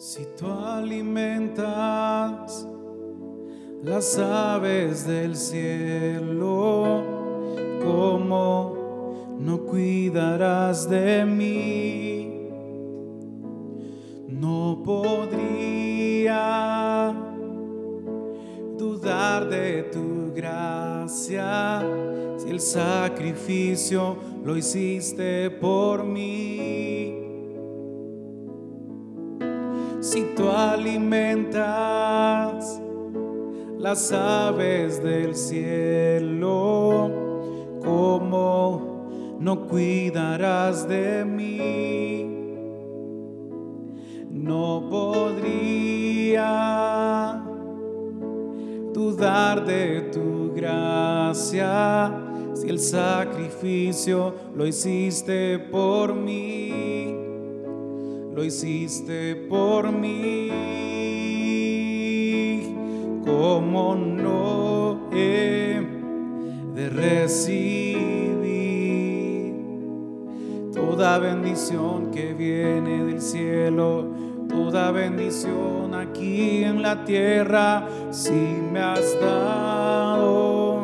Si tú alimentas las aves del cielo, ¿cómo no cuidarás de mí? No podría dudar de tu gracia si el sacrificio lo hiciste por mí. Si tú alimentas las aves del cielo, ¿cómo no cuidarás de mí? No podría dudar de tu gracia si el sacrificio lo hiciste por mí, lo hiciste por mí. ¿Cómo no he de recibir toda bendición que viene del cielo? Toda bendición aquí en la tierra, si me has dado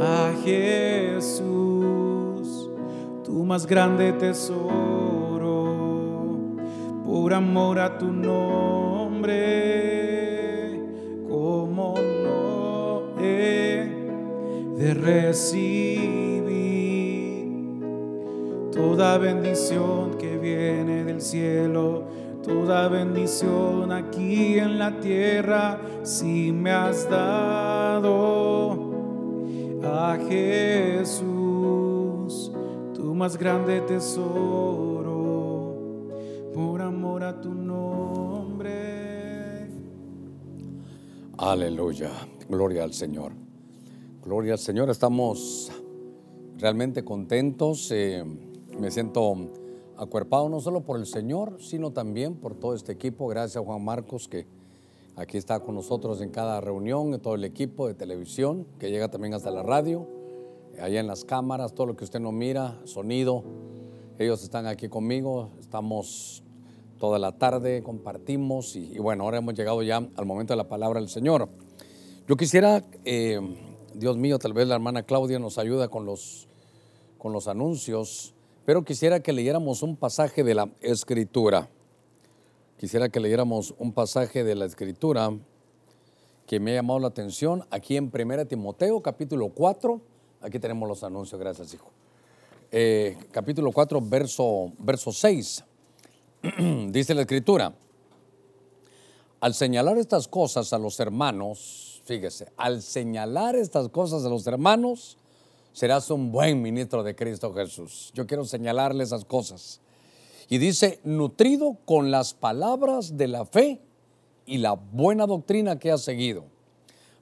a Jesús, tu más grande tesoro, por amor a tu nombre, como no he de recibir toda bendición que viene del cielo, toda bendición aquí en la tierra, si me has dado a Jesús, tu más grande tesoro, tu nombre. Aleluya, gloria al Señor. Gloria al Señor, estamos realmente contentos. eh, me siento acuerpado no solo por el Señor, sino también por todo este equipo. Gracias a Juan Marcos que aquí está con nosotros en cada reunión, todo el equipo de televisión que llega también hasta la radio, allá en las cámaras, todo lo que usted no mira, sonido. Ellos están aquí conmigo, estamos toda la tarde, compartimos y, bueno, ahora hemos llegado ya al momento de la palabra del Señor. Yo quisiera, eh, Dios mío, tal vez la hermana Claudia nos ayuda con los, con los anuncios, pero quisiera que leyéramos un pasaje de la Escritura. Quisiera que leyéramos un pasaje de la Escritura que me ha llamado la atención aquí en 1 Timoteo, capítulo 4. Aquí tenemos los anuncios, gracias, hijo. Eh, capítulo 4, verso, verso 6. Dice la Escritura. Al señalar estas cosas a los hermanos, fíjese, al señalar estas cosas a los hermanos, serás un buen ministro de Cristo Jesús. Yo quiero señalarle esas cosas. Y dice, nutrido con las palabras de la fe y la buena doctrina que has seguido.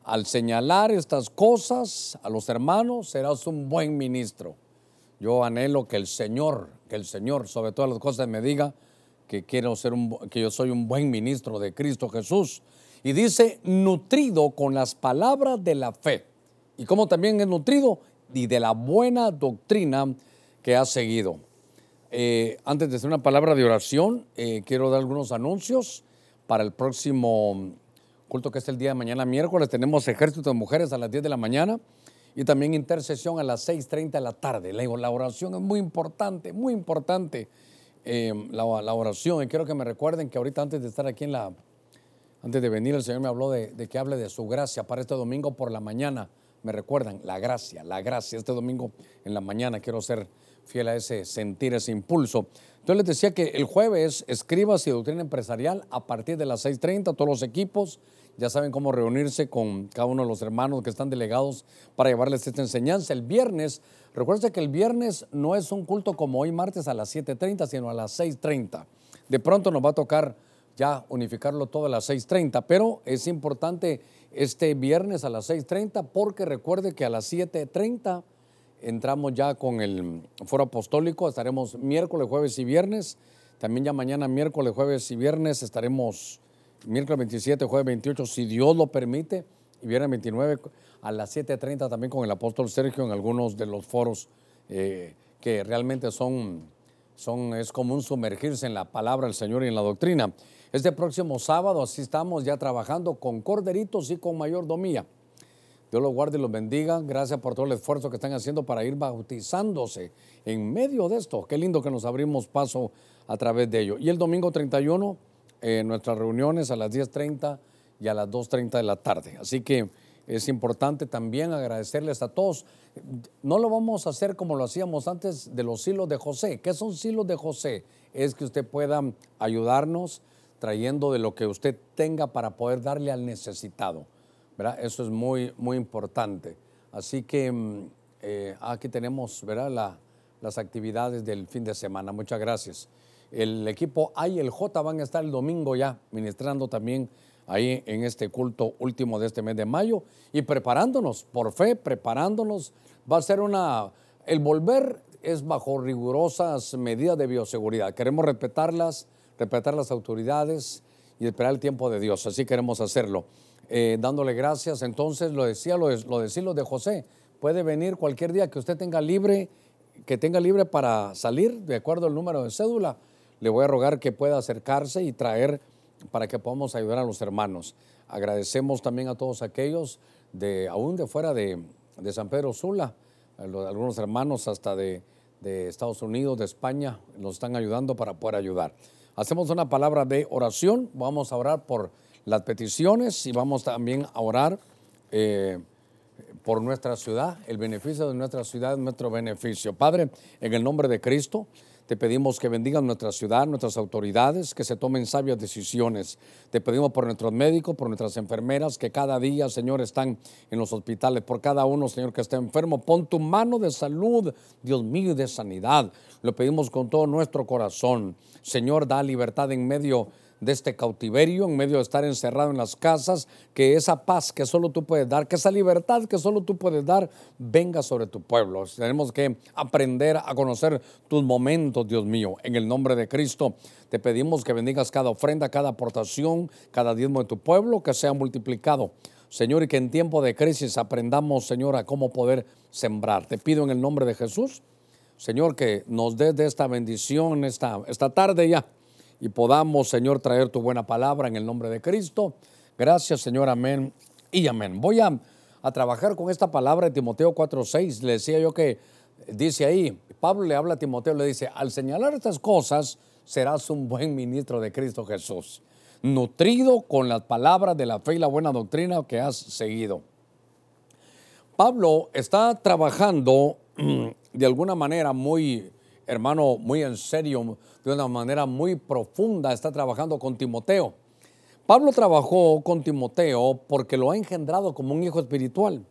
Al señalar estas cosas a los hermanos, serás un buen ministro. Yo anhelo que el Señor, que el Señor sobre todas las cosas me diga que quiero ser un, que yo soy un buen ministro de Cristo Jesús. Y dice, nutrido con las palabras de la fe. Y como también es nutrido y de la buena doctrina que has seguido. Eh, antes de hacer una palabra de oración, eh, quiero dar algunos anuncios para el próximo culto que es el día de mañana, miércoles. Tenemos ejército de mujeres a las 10 de la mañana y también intercesión a las 6.30 de la tarde. La oración es muy importante, muy importante la, la, oración. Y quiero que me recuerden que ahorita antes de estar aquí en la, antes de venir, el Señor me habló de, de que hable de su gracia para este domingo por la mañana. Me recuerdan, la gracia, la gracia. Este domingo en la mañana quiero ser fiel a ese sentir, ese impulso. Entonces les decía que el jueves, escribas y doctrina empresarial a partir de las 6.30, todos los equipos ya saben cómo reunirse con cada uno de los hermanos que están delegados para llevarles esta enseñanza. El viernes, recuerden que el viernes no es un culto como hoy martes a las 7.30, sino a las 6.30. De pronto nos va a tocar ya unificarlo todo a las 6.30, pero es importante este viernes a las 6.30 porque recuerde que a las 7.30 entramos ya con el foro apostólico, estaremos miércoles, jueves y viernes. También ya mañana, miércoles, jueves y viernes, estaremos miércoles 27, jueves 28, si Dios lo permite, y viernes 29 a las 7.30 también con el apóstol Sergio en algunos de los foros eh, que realmente son, son, es común sumergirse en la palabra del Señor y en la doctrina. Este próximo sábado así estamos ya trabajando con corderitos y con mayordomía. Dios los guarde y los bendiga. Gracias por todo el esfuerzo que están haciendo para ir bautizándose en medio de esto. Qué lindo que nos abrimos paso a través de ello. Y el domingo 31, eh, nuestras reuniones a las 10.30 y a las 2.30 de la tarde. Así que es importante también agradecerles a todos. No lo vamos a hacer como lo hacíamos antes de los hilos de José. ¿Qué son hilos de José? Es que usted pueda ayudarnos trayendo de lo que usted tenga para poder darle al necesitado. ¿verdad? Eso es muy, muy importante. Así que mm, eh, aquí tenemos ¿verdad? las actividades del fin de semana. Muchas gracias. El equipo A y el J van a estar el domingo ya ministrando también ahí en este culto último de este mes de mayo y preparándonos, por fe, preparándonos. Va a ser una, el volver es bajo rigurosas medidas de bioseguridad. Queremos respetarlas, respetar las autoridades y esperar el tiempo de Dios. Así queremos hacerlo. Eh, dándole gracias. Entonces, lo decía, lo, lo decía lo de José. Puede venir cualquier día que usted tenga libre, que tenga libre para salir, de acuerdo al número de cédula. Le voy a rogar que pueda acercarse y traer para que podamos ayudar a los hermanos. Agradecemos también a todos aquellos, de, aún de fuera de, San Pedro Sula, algunos hermanos hasta de, Estados Unidos, de España, nos están ayudando para poder ayudar. Hacemos una palabra de oración, vamos a orar por las peticiones y vamos también a orar eh, por nuestra ciudad. El beneficio de nuestra ciudad es nuestro beneficio. Padre, en el nombre de Cristo, te pedimos que bendigan nuestra ciudad, nuestras autoridades, que se tomen sabias decisiones. Te pedimos por nuestros médicos, por nuestras enfermeras, que cada día, Señor, están en los hospitales. Por cada uno, Señor, que está enfermo, pon tu mano de salud, Dios mío, de sanidad. Lo pedimos con todo nuestro corazón. Señor, da libertad en medio de este cautiverio, en medio de estar encerrado en las casas, que esa paz que solo tú puedes dar, que esa libertad que solo tú puedes dar, venga sobre tu pueblo. Tenemos que aprender a conocer tus momentos, Dios mío. En el nombre de Cristo, te pedimos que bendigas cada ofrenda, cada aportación, cada diezmo de tu pueblo, que sea multiplicado. Señor, y que en tiempo de crisis aprendamos, Señor, a cómo poder sembrar. Te pido en el nombre de Jesús, Señor, que nos des de esta bendición esta, esta tarde ya y podamos, Señor, traer tu buena palabra en el nombre de Cristo. Gracias, Señor, amén y amén. Voy a, trabajar con esta palabra de Timoteo 4:6. Le decía yo que dice ahí, Pablo le habla a Timoteo, le dice, al señalar estas cosas, serás un buen ministro de Cristo Jesús, nutrido con las palabras de la fe y la buena doctrina que has seguido. Pablo está trabajando de alguna manera muy hermano, muy en serio, de una manera muy profunda, está trabajando con Timoteo. Pablo trabajó con Timoteo porque lo ha engendrado como un hijo espiritual.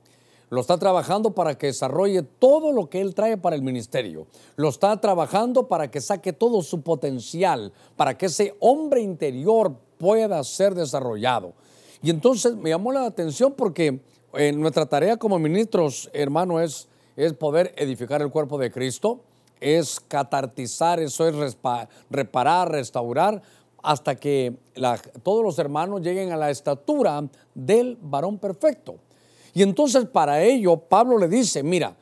Lo está trabajando para que desarrolle todo lo que él trae para el ministerio. Lo está trabajando para que saque todo su potencial, para que ese hombre interior pueda ser desarrollado. Y entonces me llamó la atención porque eh, nuestra tarea como ministros, hermano, es, es poder edificar el cuerpo de Cristo, es catartizar, eso es reparar, restaurar, hasta que todos los hermanos lleguen a la estatura del varón perfecto. Y entonces para ello Pablo le dice, mira,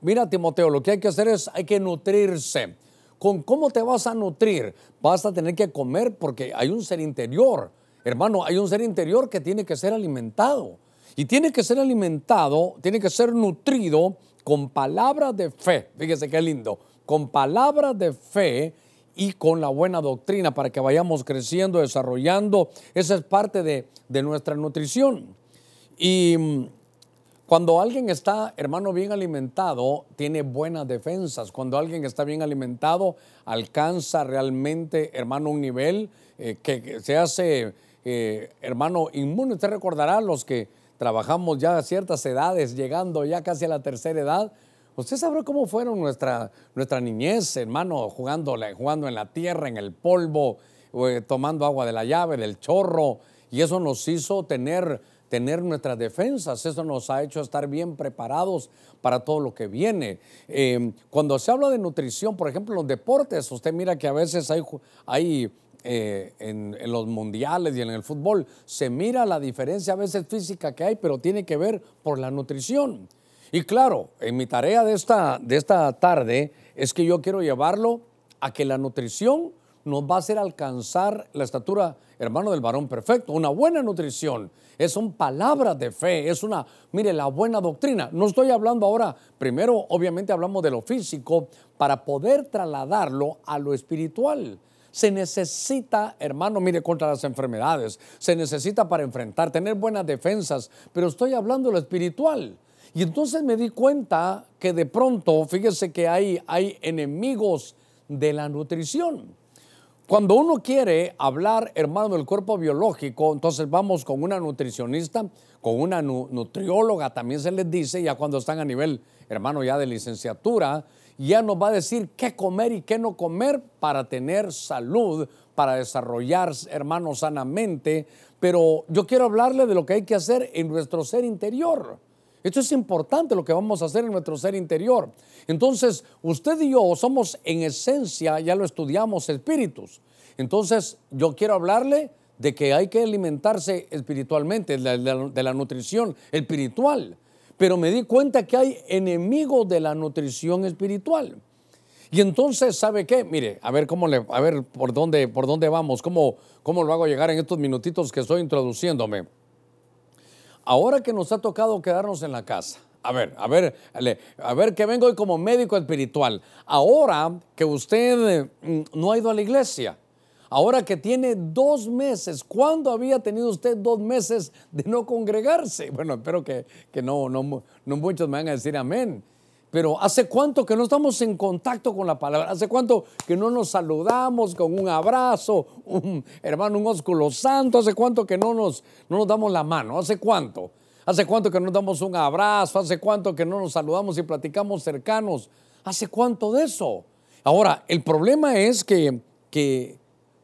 mira Timoteo, lo que hay que hacer es, hay que nutrirse. ¿Con cómo te vas a nutrir? Vas a tener que comer porque hay un ser interior. Hermano, hay un ser interior que tiene que ser alimentado. Y tiene que ser alimentado, tiene que ser nutrido con palabras de fe. Fíjese qué lindo con palabras de fe y con la buena doctrina para que vayamos creciendo, desarrollando. Esa es parte de, nuestra nutrición. Y mm, cuando alguien está, hermano, bien alimentado, tiene buenas defensas. Cuando alguien está bien alimentado, alcanza realmente, hermano, un nivel eh, que, se hace, eh, hermano, inmune. Usted recordará los que trabajamos ya a ciertas edades, llegando ya casi a la tercera edad, Usted sabrá cómo fueron nuestra, nuestra niñez, hermano, jugando, jugando en la tierra, en el polvo, eh, tomando agua de la llave, del chorro, y eso nos hizo tener, tener nuestras defensas, eso nos ha hecho estar bien preparados para todo lo que viene. Em, cuando se habla de nutrición, por ejemplo, los deportes, usted mira que a veces hay, hay eh, en, los mundiales y en el fútbol, se mira la diferencia a veces física que hay, pero tiene que ver por la nutrición. Y claro, en mi tarea de esta, de esta tarde es que yo quiero llevarlo a que la nutrición nos va a hacer alcanzar la estatura, hermano, del varón perfecto. Una buena nutrición es son palabras de fe, es una, mire, la buena doctrina. No estoy hablando ahora, primero obviamente hablamos de lo físico para poder trasladarlo a lo espiritual. Se necesita, hermano, mire, contra las enfermedades, se necesita para enfrentar, tener buenas defensas, pero estoy hablando de lo espiritual. Y entonces me di cuenta que de pronto, fíjese que hay, hay enemigos de la nutrición. Cuando uno quiere hablar, hermano, del cuerpo biológico, entonces vamos con una nutricionista, con una nutrióloga, también se les dice, ya cuando están a nivel, hermano, ya de licenciatura, ya nos va a decir qué comer y qué no comer para tener salud, para desarrollar, hermano, sanamente. Pero yo quiero hablarle de lo que hay que hacer en nuestro ser interior. Esto es importante lo que vamos a hacer en nuestro ser interior. Entonces, usted y yo somos en esencia, ya lo estudiamos, espíritus. Entonces, yo quiero hablarle de que hay que alimentarse espiritualmente, de la, nutrición espiritual. Pero me di cuenta que hay enemigos de la nutrición espiritual. Y entonces, ¿sabe qué? Mire, a ver cómo le, a ver por dónde, por dónde vamos, cómo, cómo lo hago llegar en estos minutitos que estoy introduciéndome. Ahora que nos ha tocado quedarnos en la casa, a ver, a ver, a ver que vengo hoy como médico espiritual. Ahora que usted mm, no ha ido a la iglesia, ahora que tiene dos meses, ¿cuándo había tenido usted dos meses de no congregarse? Bueno, espero que, que no, no, no muchos me van a decir amén. Pero ¿hace cuánto que no estamos en contacto con la palabra? ¿Hace cuánto que no nos saludamos con un abrazo, un hermano, un ósculo santo? ¿Hace cuánto que no nos, no nos damos la mano? ¿Hace cuánto? ¿Hace cuánto que no nos damos un abrazo? ¿Hace cuánto que no nos saludamos y platicamos cercanos? ¿Hace cuánto de eso? Ahora, el problema es que, que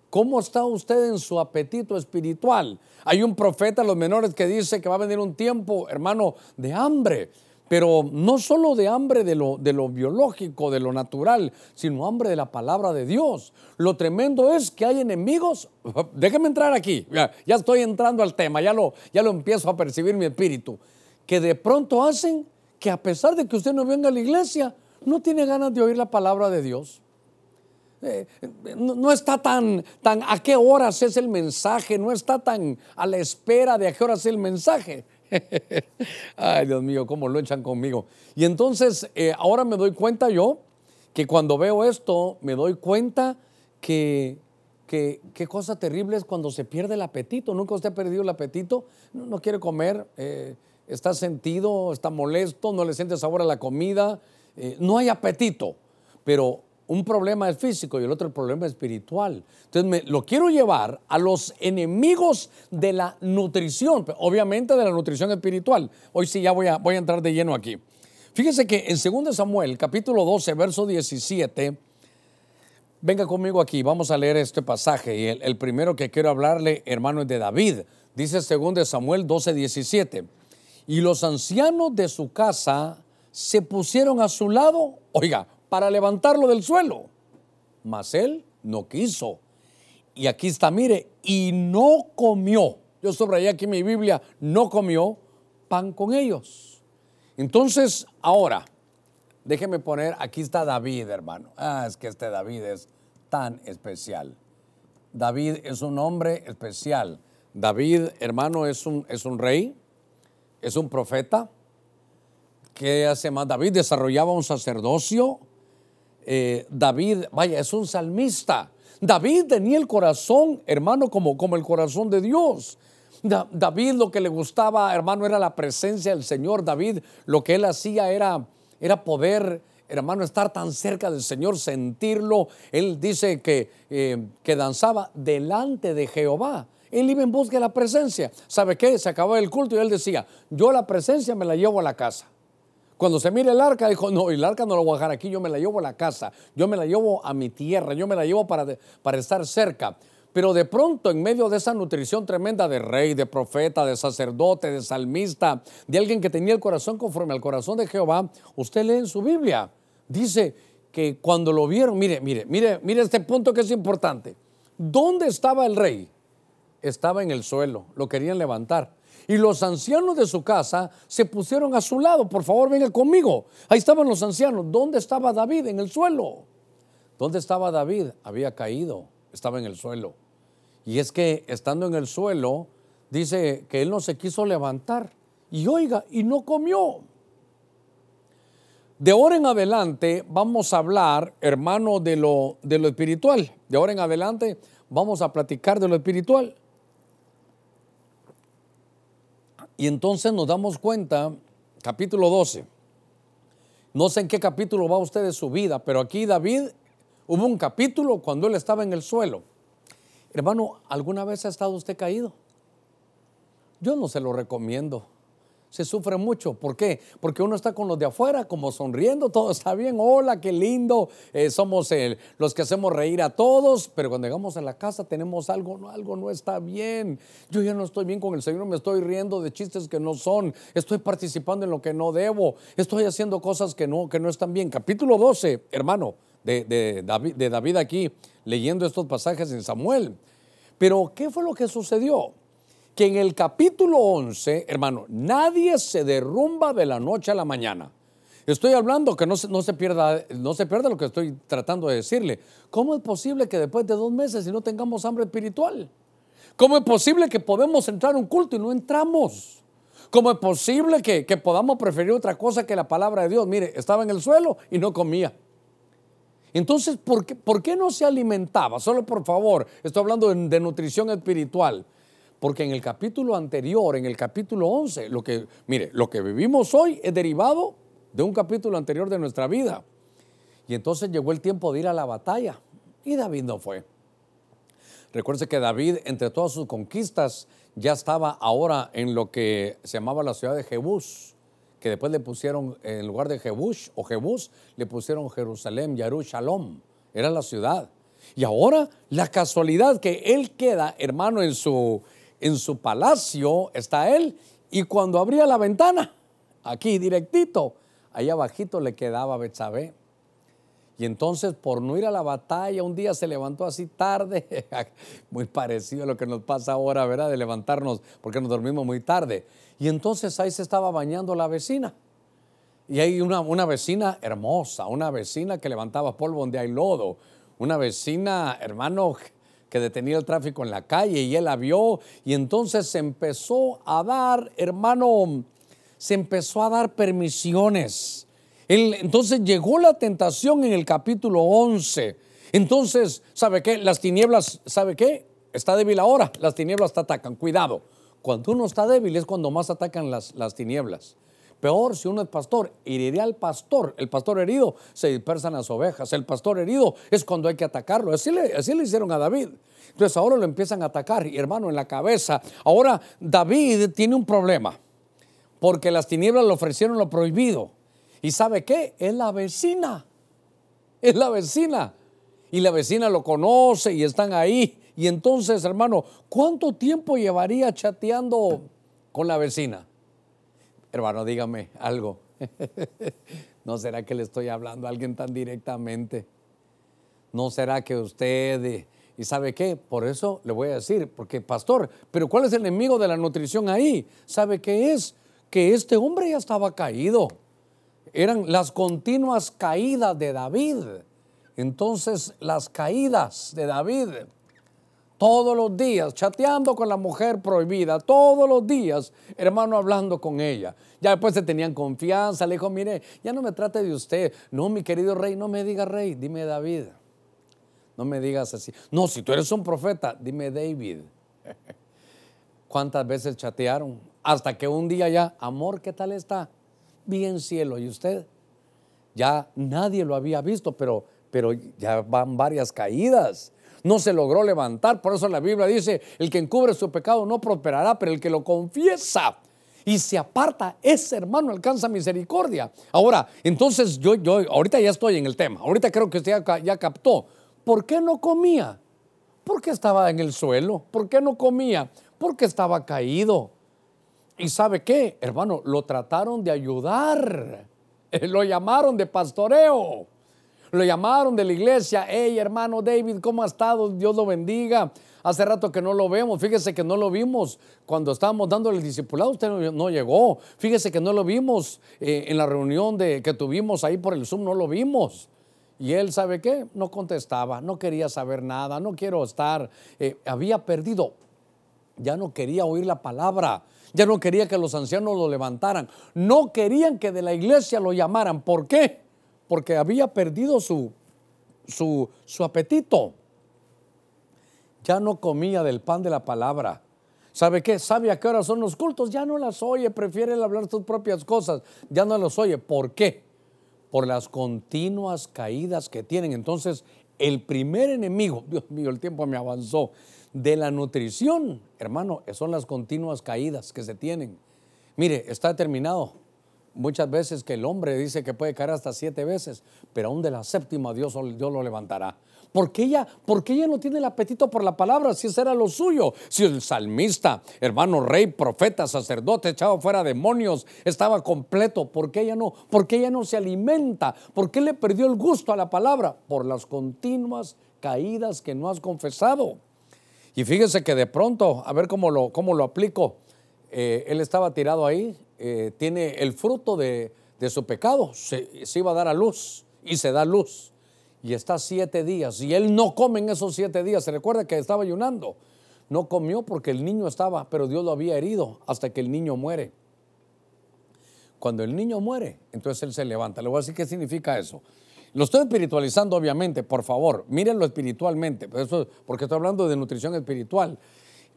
¿cómo está usted en su apetito espiritual? Hay un profeta los menores que dice que va a venir un tiempo, hermano, de hambre pero no solo de hambre de lo, de lo biológico, de lo natural, sino hambre de la palabra de Dios. Lo tremendo es que hay enemigos. Déjeme entrar aquí, ya, estoy entrando al tema, ya lo, ya lo empiezo a percibir mi espíritu. Que de pronto hacen que a pesar de que usted no venga a la iglesia, no tiene ganas de oír la palabra de Dios. Eh, no, está tan, tan a qué horas es el mensaje, no está tan a la espera de a qué horas es el mensaje Ay, Dios mío, cómo lo echan conmigo. Y entonces, eh, ahora me doy cuenta yo que cuando veo esto, me doy cuenta que, que qué cosa terrible es cuando se pierde el apetito. ¿Nunca usted ha perdido el apetito? No, quiere comer, eh, está sentido, está molesto, no le siente sabor a la comida, eh, no hay apetito. Pero un problema es físico y el otro el problema es espiritual. Entonces me, lo quiero llevar a los enemigos de la nutrición, obviamente de la nutrición espiritual. Hoy sí ya voy a, voy a entrar de lleno aquí. Fíjese que en 2 Samuel, capítulo 12, verso 17, venga conmigo aquí, vamos a leer este pasaje. Y el, primero que quiero hablarle, hermano, es de David. Dice 2 Samuel 12, 17. Y los ancianos de su casa se pusieron a su lado, oiga, para levantarlo del suelo. Mas él no quiso. Y aquí está, mire, y no comió. Yo subrayé aquí mi Biblia, no comió pan con ellos. Entonces, ahora, déjeme poner, aquí está David, hermano. Ah, es que este David es tan especial. David es un hombre especial. David, hermano, es un, es un rey, es un profeta. ¿Qué hace más? David desarrollaba un sacerdocio, eh, David, vaya, es un salmista. David tenía el corazón, hermano, como, como el corazón de Dios. David lo que le gustaba, hermano, era la presencia del Señor. David lo que él hacía era, era poder, hermano, estar tan cerca del Señor, sentirlo. Él dice que, eh, que danzaba delante de Jehová. Él iba en busca de la presencia. ¿Sabe qué? Se acabó el culto y él decía, yo la presencia me la llevo a la casa. Cuando se mire el arca, dijo, no, el arca no lo voy a dejar aquí, yo me la llevo a la casa, yo me la llevo a mi tierra, yo me la llevo para, para estar cerca. Pero de pronto, en medio de esa nutrición tremenda de rey, de profeta, de sacerdote, de salmista, de alguien que tenía el corazón conforme al corazón de Jehová, usted lee en su Biblia, dice que cuando lo vieron, mire, mire, mire, mire este punto que es importante. ¿Dónde estaba el rey? Estaba en el suelo, lo querían levantar. Y los ancianos de su casa se pusieron a su lado. Por favor, venga conmigo. Ahí estaban los ancianos. ¿Dónde estaba David? En el suelo. ¿Dónde estaba David? Había caído, estaba en el suelo. Y es que estando en el suelo, dice que él no se quiso levantar. Y oiga, y no comió. De ahora en adelante vamos a hablar, hermano, de lo, de lo espiritual. De ahora en adelante vamos a platicar de lo espiritual. Y entonces nos damos cuenta, capítulo 12. No sé en qué capítulo va usted de su vida, pero aquí David hubo un capítulo cuando él estaba en el suelo. Hermano, ¿alguna vez ha estado usted caído? Yo no se lo recomiendo se sufre mucho. ¿Por qué? Porque uno está con los de afuera, como sonriendo, todo está bien, hola, qué lindo, eh, somos los que hacemos reír a todos, pero cuando llegamos a la casa tenemos algo, no, algo no está bien. Yo ya no estoy bien con el Señor, me estoy riendo de chistes que no son, estoy participando en lo que no debo, estoy haciendo cosas que no, que no están bien. Capítulo 12, hermano, de, David, de David aquí, leyendo estos pasajes en Samuel. Pero, ¿qué fue lo que sucedió? Que en el capítulo 11, hermano, nadie se derrumba de la noche a la mañana. Estoy hablando que no se, no se, pierda, no se pierda lo que estoy tratando de decirle. ¿Cómo es posible que después de dos meses y no tengamos hambre espiritual? ¿Cómo es posible que podemos entrar a un culto y no entramos? ¿Cómo es posible que, podamos preferir otra cosa que la palabra de Dios? Mire, estaba en el suelo y no comía. Entonces, ¿por qué, ¿por qué no se alimentaba? Solo por favor, estoy hablando de nutrición espiritual. Porque en el capítulo anterior, en el capítulo 11, lo que, mire, lo que vivimos hoy es derivado de un capítulo anterior de nuestra vida. Y entonces llegó el tiempo de ir a la batalla y David no fue. Recuerde que David, entre todas sus conquistas, ya estaba ahora en lo que se llamaba la ciudad de Jebús, que después le pusieron, en lugar de Jebús o Jebús, le pusieron Jerusalén, Shalom, era la ciudad. Y ahora la casualidad que él queda, hermano, en su, en su palacio está él y cuando abría la ventana, aquí directito, allá abajito le quedaba Betsabé. Y entonces por no ir a la batalla, un día se levantó así tarde, muy parecido a lo que nos pasa ahora, ¿verdad? De levantarnos porque nos dormimos muy tarde. Y entonces ahí se estaba bañando la vecina. Y hay una, una vecina hermosa, una vecina que levantaba polvo donde hay lodo, una vecina, hermano, que detenía el tráfico en la calle y él la vio y entonces se empezó a dar, hermano, se empezó a dar permisiones. entonces llegó la tentación en el capítulo 11. Entonces, ¿sabe qué? Las tinieblas, ¿sabe qué? Está débil ahora, las tinieblas te atacan, cuidado. Cuando uno está débil es cuando más atacan las, las tinieblas. Peor si uno es pastor, heriría al pastor. El pastor herido se dispersan las ovejas. El pastor herido es cuando hay que atacarlo. Así le, así le hicieron a David. Entonces ahora lo empiezan a atacar, y hermano, en la cabeza. Ahora David tiene un problema, porque las tinieblas le ofrecieron lo prohibido. ¿Y sabe qué? Es la vecina. Es la vecina. Y la vecina lo conoce y están ahí. Y entonces, hermano, ¿cuánto tiempo llevaría chateando con la vecina? Hermano, dígame algo. ¿No será que le estoy hablando a alguien tan directamente? ¿No será que usted... ¿Y sabe qué? Por eso le voy a decir, porque pastor, pero ¿cuál es el enemigo de la nutrición ahí? ¿Sabe qué es? Que este hombre ya estaba caído. Eran las continuas caídas de David. Entonces, las caídas de David todos los días, chateando con la mujer prohibida, todos los días, hermano, hablando con ella. Ya después se tenían confianza, le dijo, mire, ya no me trate de usted. No, mi querido rey, no me diga rey, dime David. No me digas así. No, si tú eres un profeta, dime David. ¿Cuántas veces chatearon? Hasta que un día ya, amor, ¿qué tal está? Bien cielo, ¿y usted? Ya nadie lo había visto, pero, pero ya van varias caídas no se logró levantar. Por eso la Biblia dice, el que encubre su pecado no prosperará, pero el que lo confiesa y se aparta, ese hermano alcanza misericordia. Ahora, entonces yo, yo ahorita ya estoy en el tema, ahorita creo que usted ya, captó. ¿Por qué no comía? Porque estaba en el suelo. ¿Por qué no comía? Porque estaba caído. ¿Y sabe qué? Hermano, lo trataron de ayudar. Lo llamaron de pastoreo. Lo llamaron de la iglesia, hey hermano David, ¿cómo ha estado? Dios lo bendiga. Hace rato que no lo vemos, fíjese que no lo vimos cuando estábamos dándole el discipulado, usted no, llegó. Fíjese que no lo vimos eh, en la reunión de, que tuvimos ahí por el Zoom, no lo vimos. Y él, ¿sabe qué? No contestaba, no quería saber nada, no quiero estar, eh, había perdido, ya no quería oír la palabra, ya no quería que los ancianos lo levantaran, no querían que de la iglesia lo llamaran. ¿Por qué? Porque había perdido su, su, apetito. Ya no comía del pan de la palabra. ¿Sabe qué? ¿Sabe a qué hora son los cultos? Ya no las oye, prefiere hablar sus propias cosas, ya no las oye. ¿Por qué? Por las continuas caídas que tienen. Entonces, el primer enemigo, Dios mío, el tiempo me avanzó, de la nutrición, hermano, son las continuas caídas que se tienen. Mire, está determinado muchas veces que el hombre dice que puede caer hasta siete veces, pero aún de la séptima Dios, Dios lo levantará. ¿Por qué, ella, ella no tiene el apetito por la palabra si ese era lo suyo? Si el salmista, hermano rey, profeta, sacerdote, echado fuera demonios, estaba completo, ¿por qué ella no? ¿Por qué ella no se alimenta? ¿Por qué le perdió el gusto a la palabra? Por las continuas caídas que no has confesado. Y fíjese que de pronto, a ver cómo lo, cómo lo aplico, eh, él estaba tirado ahí, eh, tiene el fruto de, su pecado, se, iba a dar a luz y se da luz y está siete días y él no come en esos siete días. Se recuerda que estaba ayunando. No comió porque el niño estaba, pero Dios lo había herido hasta que el niño muere. Cuando el niño muere, entonces él se levanta. Le voy a decir qué significa eso. Lo estoy espiritualizando, obviamente, por favor, mírenlo espiritualmente, porque estoy hablando de nutrición espiritual.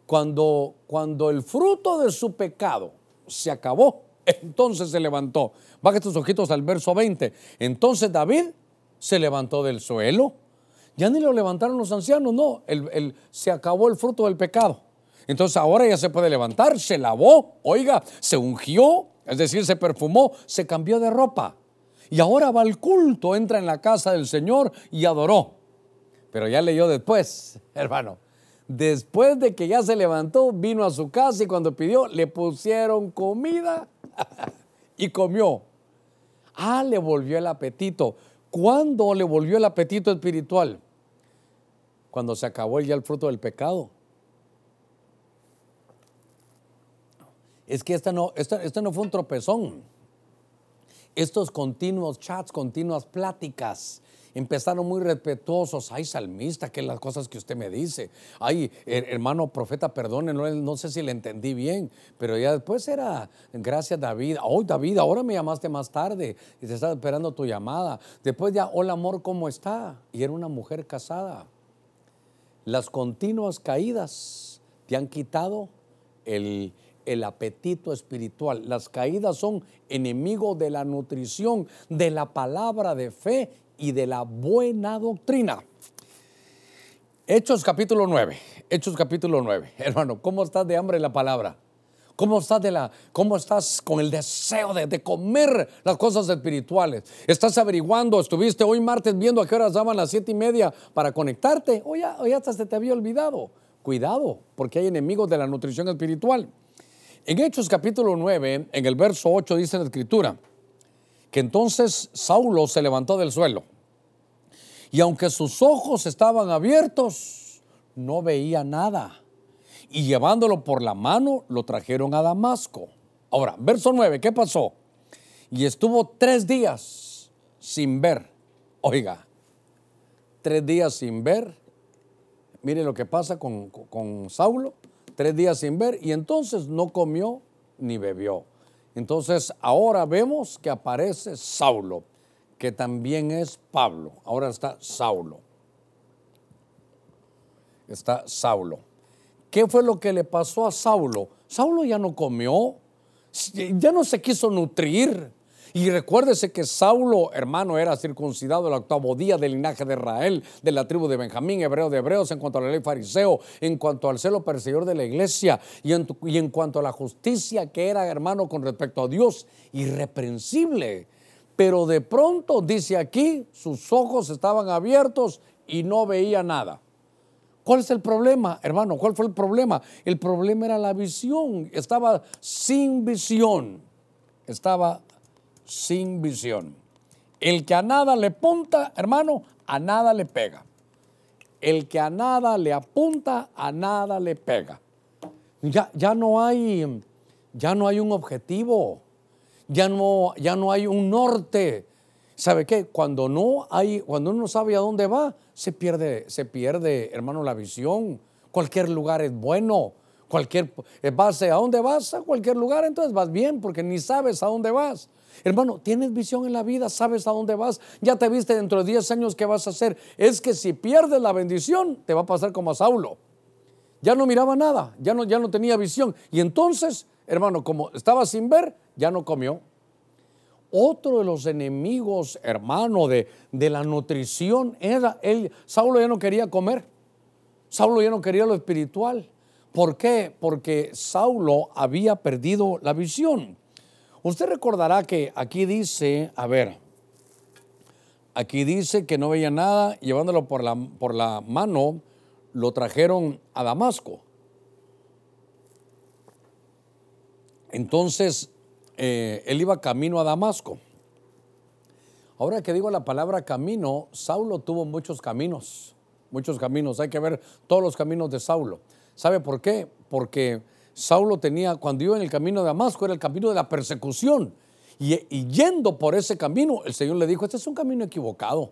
Cuando, cuando el fruto de su pecado se acabó, entonces se levantó. Baja tus ojitos al verso 20. Entonces David se levantó del suelo. Ya ni lo levantaron los ancianos, no, el, se acabó el fruto del pecado. Entonces ahora ya se puede levantar, se lavó, oiga, se ungió, es decir, se perfumó, se cambió de ropa. Y ahora va al culto, entra en la casa del Señor y adoró. Pero ya leyó después, hermano. Después de que ya se levantó, vino a su casa y cuando pidió, le pusieron comida y comió. Ah, le volvió el apetito. ¿Cuándo le volvió el apetito espiritual? Cuando se acabó ya el fruto del pecado. Es que esta no, no fue un tropezón. Estos continuos chats, continuas pláticas, empezaron muy respetuosos. Ay, salmista, que las cosas que usted me dice. Ay, hermano profeta, perdone, no, sé si le entendí bien, pero ya después era, gracias David. Oh, David, ahora me llamaste más tarde y te estaba esperando tu llamada. Después ya, hola amor, ¿cómo está? Y era una mujer casada. Las continuas caídas te han quitado el, el apetito espiritual. Las caídas son enemigos de la nutrición, de la palabra de fe y de la buena doctrina. Hechos capítulo 9, Hechos capítulo 9. Hermano, ¿cómo estás de hambre en la palabra? ¿Cómo estás, de la, ¿Cómo estás con el deseo de, comer las cosas espirituales? ¿Estás averiguando? ¿Estuviste hoy martes viendo a qué horas daban las siete y media para conectarte? O ya, hasta se te había olvidado. Cuidado, porque hay enemigos de la nutrición espiritual. En Hechos capítulo 9, en el verso 8 dice la escritura, que entonces Saulo se levantó del suelo y aunque sus ojos estaban abiertos, no veía nada. Y llevándolo por la mano, lo trajeron a Damasco. Ahora, verso 9, ¿qué pasó? Y estuvo tres días sin ver. Oiga, tres días sin ver. Mire lo que pasa con, con Saulo. Tres días sin ver y entonces no comió ni bebió. Entonces ahora vemos que aparece Saulo, que también es Pablo. Ahora está Saulo. Está Saulo. ¿Qué fue lo que le pasó a Saulo? Saulo ya no comió, ya no se quiso nutrir. Y recuérdese que Saulo, hermano, era circuncidado el octavo día del linaje de Israel, de la tribu de Benjamín, hebreo de hebreos, en cuanto a la ley fariseo, en cuanto al celo perseguidor de la iglesia y en, y en cuanto a la justicia que era, hermano, con respecto a Dios, irreprensible. Pero de pronto, dice aquí, sus ojos estaban abiertos y no veía nada. ¿Cuál es el problema, hermano? ¿Cuál fue el problema? El problema era la visión. Estaba sin visión. Estaba sin visión. El que a nada le apunta, hermano, a nada le pega. El que a nada le apunta, a nada le pega. Ya, ya no hay, ya no hay un objetivo, ya no, ya no hay un norte. ¿Sabe qué? Cuando no hay, cuando uno no sabe a dónde va, se pierde, se pierde, hermano, la visión. Cualquier lugar es bueno. Cualquier base, eh, ¿a dónde vas? A cualquier lugar, entonces vas bien, porque ni sabes a dónde vas. Hermano, tienes visión en la vida, sabes a dónde vas, ya te viste dentro de 10 años qué vas a hacer. Es que si pierdes la bendición, te va a pasar como a Saulo. Ya no miraba nada, ya no, ya no tenía visión. Y entonces, hermano, como estaba sin ver, ya no comió. Otro de los enemigos, hermano, de, de la nutrición era él. Saulo ya no quería comer. Saulo ya no quería lo espiritual. ¿Por qué? Porque Saulo había perdido la visión. Usted recordará que aquí dice, a ver, aquí dice que no veía nada, llevándolo por la, por la mano, lo trajeron a Damasco. Entonces, eh, él iba camino a Damasco. Ahora que digo la palabra camino, Saulo tuvo muchos caminos, muchos caminos. Hay que ver todos los caminos de Saulo. ¿Sabe por qué? Porque Saulo tenía, cuando iba en el camino de Damasco, era el camino de la persecución. Y, yendo por ese camino, el Señor le dijo, este es un camino equivocado.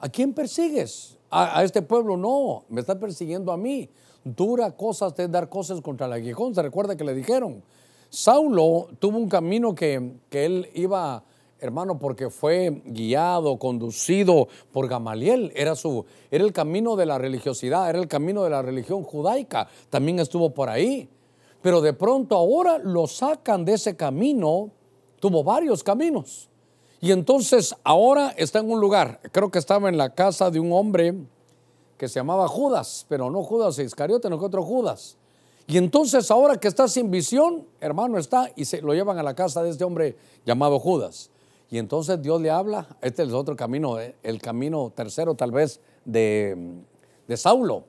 ¿A quién persigues? A, este pueblo no, me está persiguiendo a mí. Dura cosas de dar cosas contra el aguijón. Se recuerda que le dijeron. Saulo tuvo un camino que, que él iba hermano, porque fue guiado, conducido por Gamaliel. Era, su, era el camino de la religiosidad, era el camino de la religión judaica. También estuvo por ahí. Pero de pronto ahora lo sacan de ese camino. Tuvo varios caminos. Y entonces ahora está en un lugar, creo que estaba en la casa de un hombre que se llamaba Judas, pero no Judas Iscariote, no que otro Judas. Y entonces ahora que está sin visión, hermano, está y se lo llevan a la casa de este hombre llamado Judas. Y entonces Dios le habla, este es otro camino, eh, el camino tercero tal vez de, de Saulo.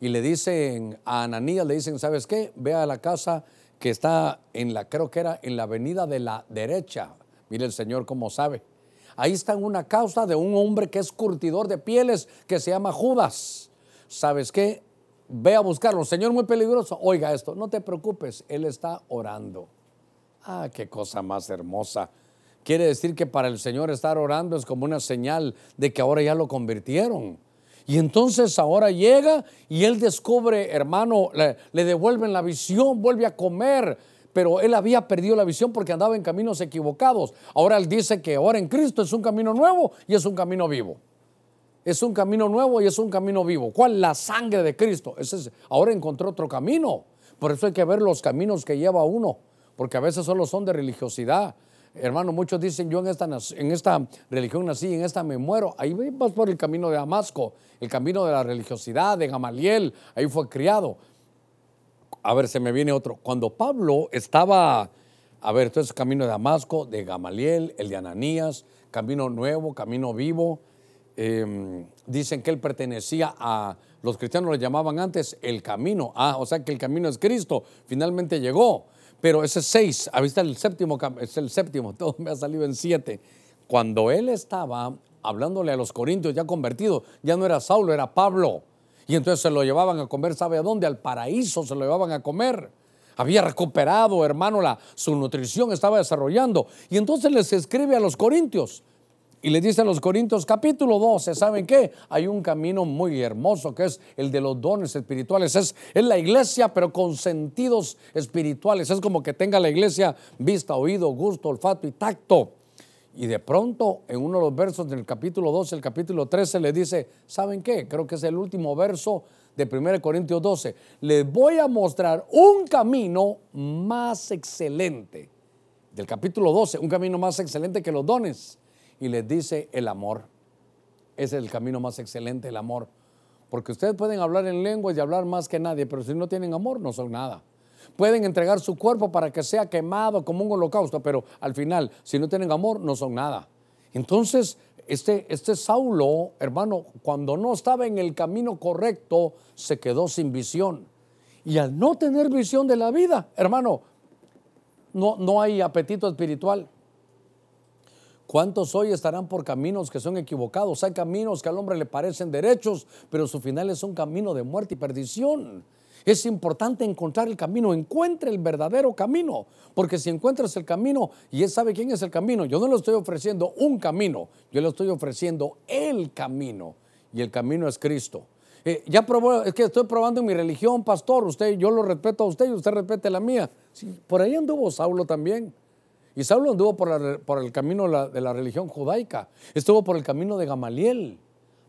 Y le dicen a Ananías, le dicen, ¿sabes qué? Ve a la casa que está en la, creo que era en la avenida de la derecha. Mire el Señor cómo sabe. Ahí está una causa de un hombre que es curtidor de pieles que se llama Judas. ¿Sabes qué? Ve a buscarlo. Señor, muy peligroso. Oiga esto, no te preocupes, él está orando. Ah, qué cosa más hermosa. Quiere decir que para el Señor estar orando es como una señal de que ahora ya lo convirtieron. Y entonces ahora llega y él descubre, hermano, le, devuelven la visión, vuelve a comer, pero él había perdido la visión porque andaba en caminos equivocados. Ahora él dice que ahora en Cristo es un camino nuevo y es un camino vivo. Es un camino nuevo y es un camino vivo. ¿Cuál? La sangre de Cristo. Ese es, ahora encontró otro camino. Por eso hay que ver los caminos que lleva uno, porque a veces solo son de religiosidad, Hermano, muchos dicen, yo en esta, en esta religión nací, en esta me muero. Ahí vas por el camino de Damasco, el camino de la religiosidad, de Gamaliel, ahí fue criado. A ver, se me viene otro. Cuando Pablo estaba, a ver, entonces camino de Damasco, de Gamaliel, el de Ananías, camino nuevo, camino vivo. Em, dicen que él pertenecía a, los cristianos lo llamaban antes el camino. Ah, o sea que el camino es Cristo. Finalmente llegó. Pero ese seis, ahí está el séptimo, es el séptimo, todo me ha salido en siete. Cuando él estaba hablándole a los corintios ya convertidos, ya no era Saulo, era Pablo. Y entonces se lo llevaban a comer, ¿sabe a dónde? Al paraíso se lo llevaban a comer. Había recuperado, hermano, la, su nutrición estaba desarrollando. Y entonces les escribe a los corintios. Y le dice a los Corintios capítulo 12, ¿saben qué? Hay un camino muy hermoso que es el de los dones espirituales. Es, es la iglesia, pero con sentidos espirituales. Es como que tenga la iglesia vista, oído, gusto, olfato y tacto. Y de pronto, en uno de los versos del capítulo 12, el capítulo 13, le dice, ¿saben qué? Creo que es el último verso de 1 Corintios 12. Les voy a mostrar un camino más excelente. Del capítulo 12, un camino más excelente que los dones y les dice el amor. Es el camino más excelente, el amor. Porque ustedes pueden hablar en lenguas y hablar más que nadie, pero si no tienen amor no son nada. Pueden entregar su cuerpo para que sea quemado como un holocausto, pero al final, si no tienen amor, no son nada. Entonces, este, este Saulo, hermano, cuando no estaba en el camino correcto, se quedó sin visión. Y al no tener visión de la vida, hermano, no, no hay apetito espiritual. ¿Cuántos hoy estarán por caminos que son equivocados? Hay caminos que al hombre le parecen derechos, pero su final es un camino de muerte y perdición. Es importante encontrar el camino, encuentre el verdadero camino, porque si encuentras el camino y él sabe quién es el camino, yo no le estoy ofreciendo un camino, yo le estoy ofreciendo el camino y el camino es Cristo. Eh, ya probó, es que estoy probando mi religión, pastor, usted, yo lo respeto a usted y usted respete la mía. por ahí anduvo Saulo también. Y Saulo anduvo por, el camino de la, religión judaica, estuvo por el camino de Gamaliel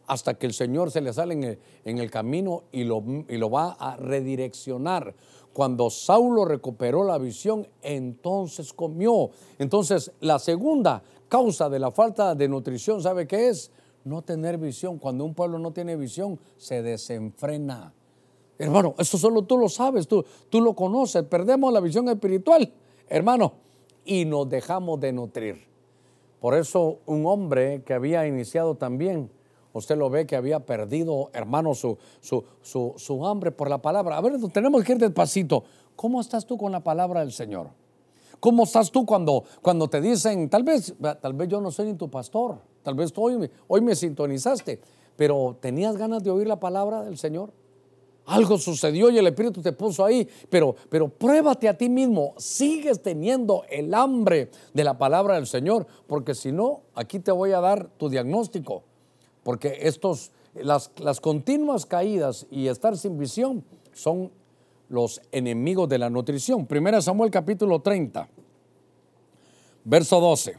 hasta que el Señor se le sale en el, camino y lo, va a redireccionar. Cuando Saulo recuperó la visión, entonces comió. Entonces, la segunda causa de la falta de nutrición, ¿sabe qué es? No tener visión. Cuando un pueblo no tiene visión, se desenfrena. Hermano, eso solo tú lo sabes, tú lo conoces. Perdemos la visión espiritual, hermano, y nos dejamos de nutrir. Por eso un hombre que había iniciado también usted lo ve que había perdido, hermano, su, su, hambre por la palabra. A ver, tenemos que ir despacito. ¿Cómo estás tú con la palabra del Señor? ¿Cómo estás tú cuando, cuando te dicen, tal vez, tal vez yo no soy ni tu pastor, tal vez tú hoy, hoy me sintonizaste, pero tenías ganas de oír la palabra del Señor? Algo sucedió y el Espíritu te puso ahí, pero, pero pruébate a ti mismo, sigues teniendo el hambre de la palabra del Señor, porque si no, aquí te voy a dar tu diagnóstico porque estos, las, las continuas caídas y estar sin visión son los enemigos de la nutrición. Primera Samuel capítulo 30, verso 12.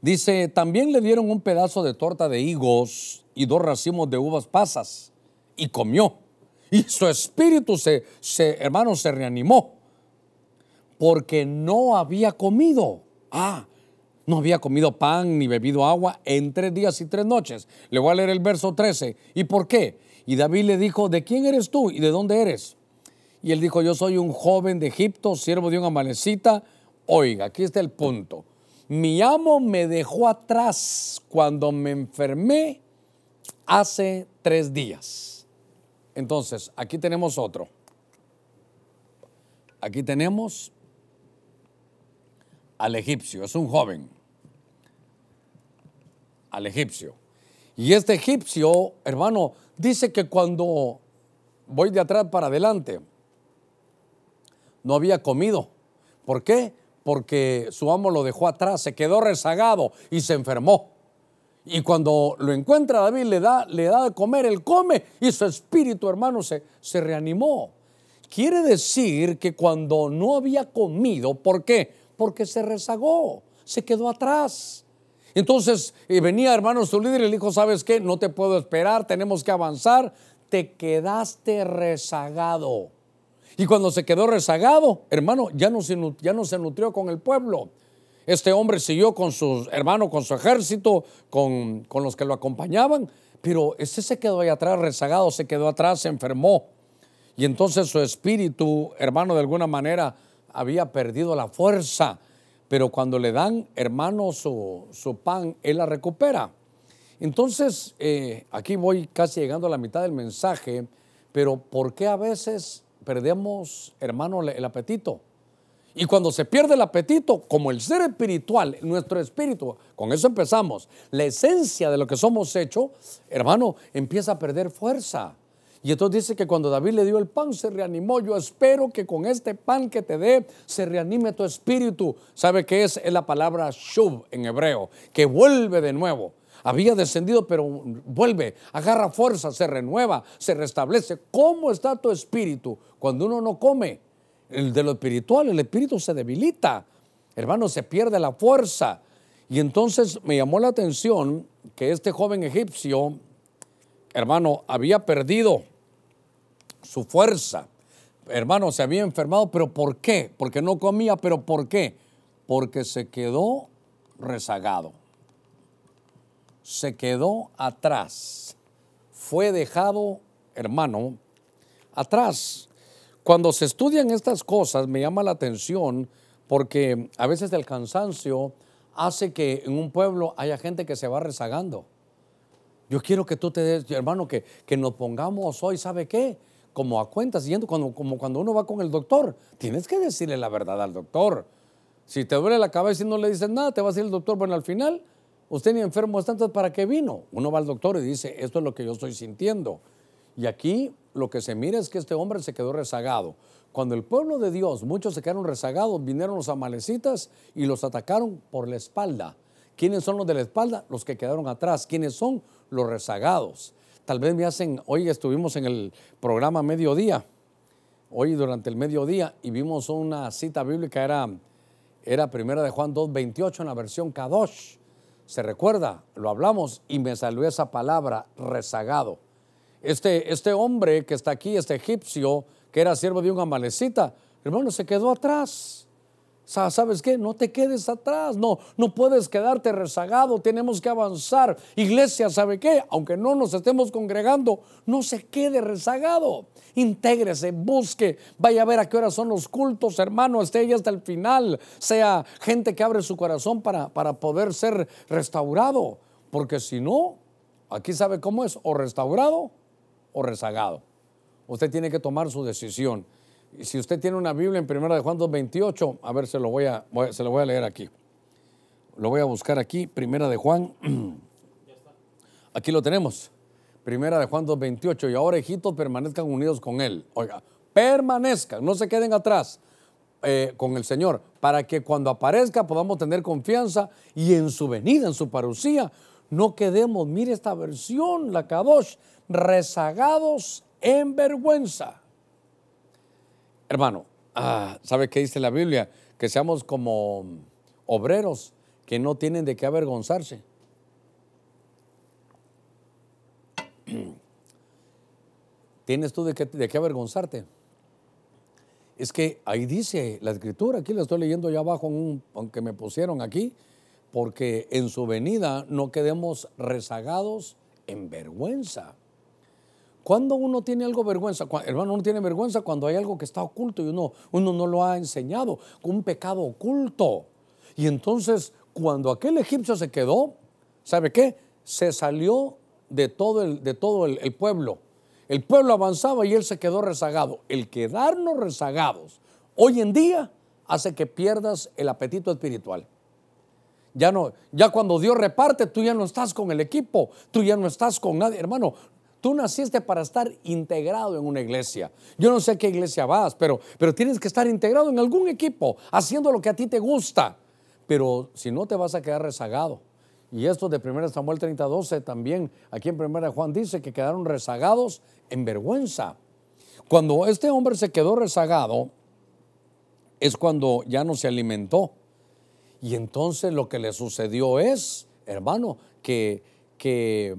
Dice, también le dieron un pedazo de torta de higos y dos racimos de uvas pasas y comió. Y su espíritu se, hermano, se reanimó porque no había comido. Ah, no había comido pan ni bebido agua en tres días y tres noches. Le voy a leer el verso 13. ¿Y por qué? Y David le dijo, ¿de quién eres tú y de dónde eres? Y él dijo, yo soy un joven de Egipto, siervo de una amalecita. Oiga, aquí está el punto. Mi amo me dejó atrás cuando me enfermé hace tres días. Entonces, aquí tenemos otro. Aquí tenemos al egipcio, es un joven al egipcio. Y este egipcio, hermano, dice que cuando voy de atrás para adelante, no había comido. ¿Por qué? Porque su amo lo dejó atrás, se quedó rezagado y se enfermó. Y cuando lo encuentra David, le da, le da de comer, él come y su espíritu, hermano, se, se reanimó. Quiere decir que cuando no había comido, ¿por qué? Porque se rezagó, se quedó atrás. Entonces venía hermano su líder y le dijo, ¿sabes qué? No te puedo esperar, tenemos que avanzar. Te quedaste rezagado. Y cuando se quedó rezagado, hermano, ya no se, ya no se nutrió con el pueblo. Este hombre siguió con su hermano, con su ejército, con, con los que lo acompañaban, pero ese se quedó ahí atrás rezagado, se quedó atrás, se enfermó. Y entonces su espíritu, hermano, de alguna manera había perdido la fuerza pero cuando le dan, hermano, su, pan, él la recupera. Entonces, eh, aquí voy casi llegando a la mitad del mensaje, pero ¿por qué a veces perdemos, hermano, el apetito? Y cuando se pierde el apetito, como el ser espiritual, nuestro espíritu, con eso empezamos, la esencia de lo que somos hechos, hermano, empieza a perder fuerza. Y entonces dice que cuando David le dio el pan se reanimó. Yo espero que con este pan que te dé se reanime tu espíritu. ¿Sabe qué es? Es la palabra shub en hebreo, que vuelve de nuevo. Había descendido, pero vuelve, agarra fuerza, se renueva, se restablece. ¿Cómo está tu espíritu cuando uno no come? El de lo espiritual, el espíritu se debilita. Hermano, se pierde la fuerza. Y entonces me llamó la atención que este joven egipcio, hermano, había perdido su fuerza. Hermano, se había enfermado, pero ¿por qué? Porque no comía, pero ¿por qué? Porque se quedó rezagado. Se quedó atrás. Fue dejado, hermano, atrás. Cuando se estudian estas cosas, me llama la atención porque a veces el cansancio hace que en un pueblo haya gente que se va rezagando. Yo quiero que tú te des, hermano, que, que nos pongamos hoy, ¿sabe qué? como a cuentas, yendo cuando, como cuando uno va con el doctor. Tienes que decirle la verdad al doctor. Si te duele la cabeza y no le dices nada, te va a decir el doctor, bueno, al final, usted ni enfermo está, entonces ¿para qué vino? Uno va al doctor y dice, esto es lo que yo estoy sintiendo. Y aquí lo que se mira es que este hombre se quedó rezagado. Cuando el pueblo de Dios, muchos se quedaron rezagados, vinieron los amalecitas y los atacaron por la espalda. ¿Quiénes son los de la espalda? Los que quedaron atrás. ¿Quiénes son? Los rezagados. Tal vez me hacen, hoy estuvimos en el programa Mediodía, hoy durante el mediodía, y vimos una cita bíblica, era, era primera de Juan 2.28 en la versión Kadosh. ¿Se recuerda? Lo hablamos y me salió esa palabra, rezagado. Este, este hombre que está aquí, este egipcio, que era siervo de un amalecita, hermano, se quedó atrás. ¿Sabes qué? No te quedes atrás, no, no puedes quedarte rezagado, tenemos que avanzar. Iglesia, ¿sabe qué? Aunque no nos estemos congregando, no se quede rezagado. Intégrese, busque, vaya a ver a qué hora son los cultos, hermano, esté ahí hasta el final. Sea gente que abre su corazón para, para poder ser restaurado. Porque si no, aquí sabe cómo es, o restaurado o rezagado. Usted tiene que tomar su decisión si usted tiene una Biblia en 1 de Juan 2.28, a ver, se lo voy a, se lo voy a leer aquí. Lo voy a buscar aquí, Primera de Juan. Aquí lo tenemos. Primera de Juan 2.28. Y ahora, hijitos, permanezcan unidos con Él. Oiga, permanezcan, no se queden atrás eh, con el Señor, para que cuando aparezca podamos tener confianza y en su venida, en su parucía, no quedemos, mire esta versión, la Kadosh, rezagados en vergüenza. Hermano, ah, ¿sabe qué dice la Biblia? Que seamos como obreros que no tienen de qué avergonzarse. ¿Tienes tú de qué, de qué avergonzarte? Es que ahí dice la escritura, aquí la estoy leyendo ya abajo, aunque me pusieron aquí, porque en su venida no quedemos rezagados en vergüenza. Cuando uno tiene algo vergüenza, hermano, uno tiene vergüenza cuando hay algo que está oculto y uno, uno no lo ha enseñado, un pecado oculto. Y entonces, cuando aquel egipcio se quedó, ¿sabe qué? Se salió de todo el, de todo el pueblo. El pueblo avanzaba y él se quedó rezagado. El quedarnos rezagados hoy en día hace que pierdas el apetito espiritual. Ya no, ya cuando Dios reparte, tú ya no estás con el equipo, tú ya no estás con nadie. Hermano, Tú naciste para estar integrado en una iglesia. Yo no sé a qué iglesia vas, pero, pero tienes que estar integrado en algún equipo, haciendo lo que a ti te gusta. Pero si no, te vas a quedar rezagado. Y esto de 1 Samuel 30, 12 también, aquí en 1 Juan dice que quedaron rezagados en vergüenza. Cuando este hombre se quedó rezagado, es cuando ya no se alimentó. Y entonces lo que le sucedió es, hermano, que, que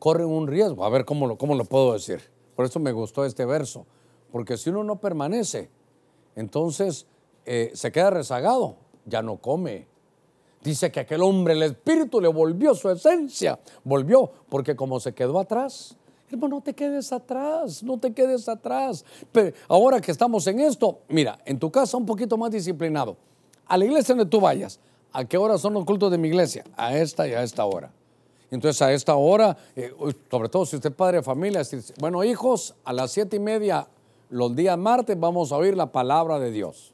corren un riesgo. A ver cómo lo, cómo lo puedo decir. Por eso me gustó este verso. Porque si uno no permanece, entonces eh, se queda rezagado, ya no come. Dice que aquel hombre, el espíritu le volvió su esencia, volvió, porque como se quedó atrás, hermano, no te quedes atrás, no te quedes atrás. Pero ahora que estamos en esto, mira, en tu casa un poquito más disciplinado. A la iglesia donde tú vayas, ¿a qué hora son los cultos de mi iglesia? A esta y a esta hora. Entonces a esta hora, eh, sobre todo si usted es padre de familia, bueno hijos, a las siete y media los días martes vamos a oír la palabra de Dios.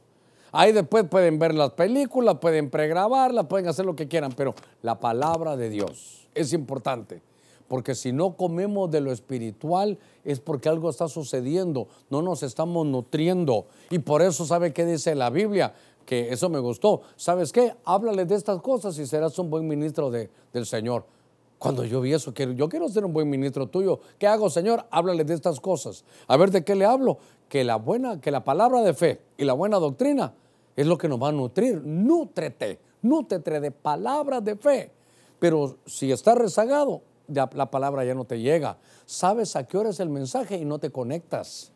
Ahí después pueden ver las películas, pueden pregrabarlas, pueden hacer lo que quieran, pero la palabra de Dios es importante. Porque si no comemos de lo espiritual es porque algo está sucediendo, no nos estamos nutriendo. Y por eso, ¿sabe qué dice la Biblia? Que eso me gustó. ¿Sabes qué? Háblale de estas cosas y serás un buen ministro de, del Señor. Cuando yo vi eso, yo quiero ser un buen ministro tuyo. ¿Qué hago, Señor? Háblale de estas cosas. A ver de qué le hablo. Que la buena, que la palabra de fe y la buena doctrina es lo que nos va a nutrir. Nútrete, nútrete de palabras de fe. Pero si estás rezagado, la palabra ya no te llega. Sabes a qué hora es el mensaje y no te conectas.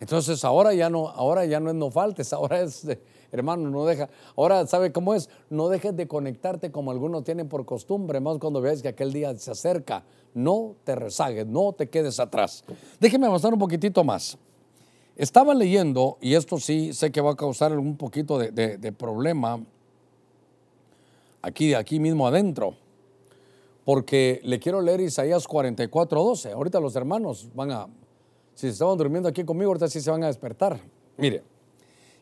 Entonces ahora ya no, ahora ya no es no faltes, ahora es hermano, no deja. Ahora, ¿sabe cómo es? No dejes de conectarte como algunos tienen por costumbre, más cuando veas que aquel día se acerca. No te rezagues, no te quedes atrás. Déjeme avanzar un poquitito más. Estaba leyendo, y esto sí sé que va a causar un poquito de, problema aquí, aquí mismo adentro, porque le quiero leer Isaías 44, 12. Ahorita los hermanos van a, si estaban durmiendo aquí conmigo, ahorita sí se van a despertar. Mire,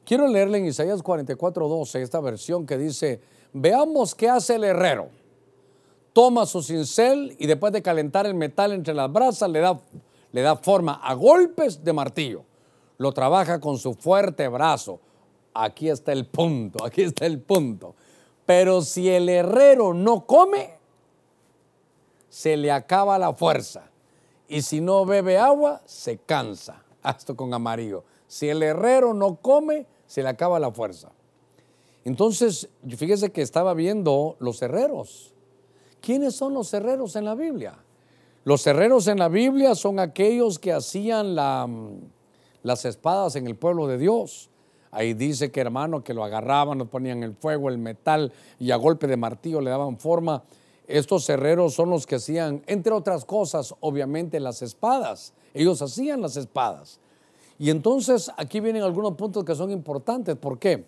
Quiero leerle en Isaías 44, 12 esta versión que dice, veamos qué hace el herrero. Toma su cincel y después de calentar el metal entre las brasas le da, le da forma a golpes de martillo. Lo trabaja con su fuerte brazo. Aquí está el punto, aquí está el punto. Pero si el herrero no come, se le acaba la fuerza. Y si no bebe agua, se cansa. Esto con amarillo. Si el herrero no come, se le acaba la fuerza. Entonces, fíjese que estaba viendo los herreros. ¿Quiénes son los herreros en la Biblia? Los herreros en la Biblia son aquellos que hacían las espadas en el pueblo de Dios. Ahí dice que hermano, que lo agarraban, lo ponían el fuego, el metal y a golpe de martillo le daban forma. Estos herreros son los que hacían, entre otras cosas, obviamente las espadas. Ellos hacían las espadas. Y entonces aquí vienen algunos puntos que son importantes. ¿Por qué?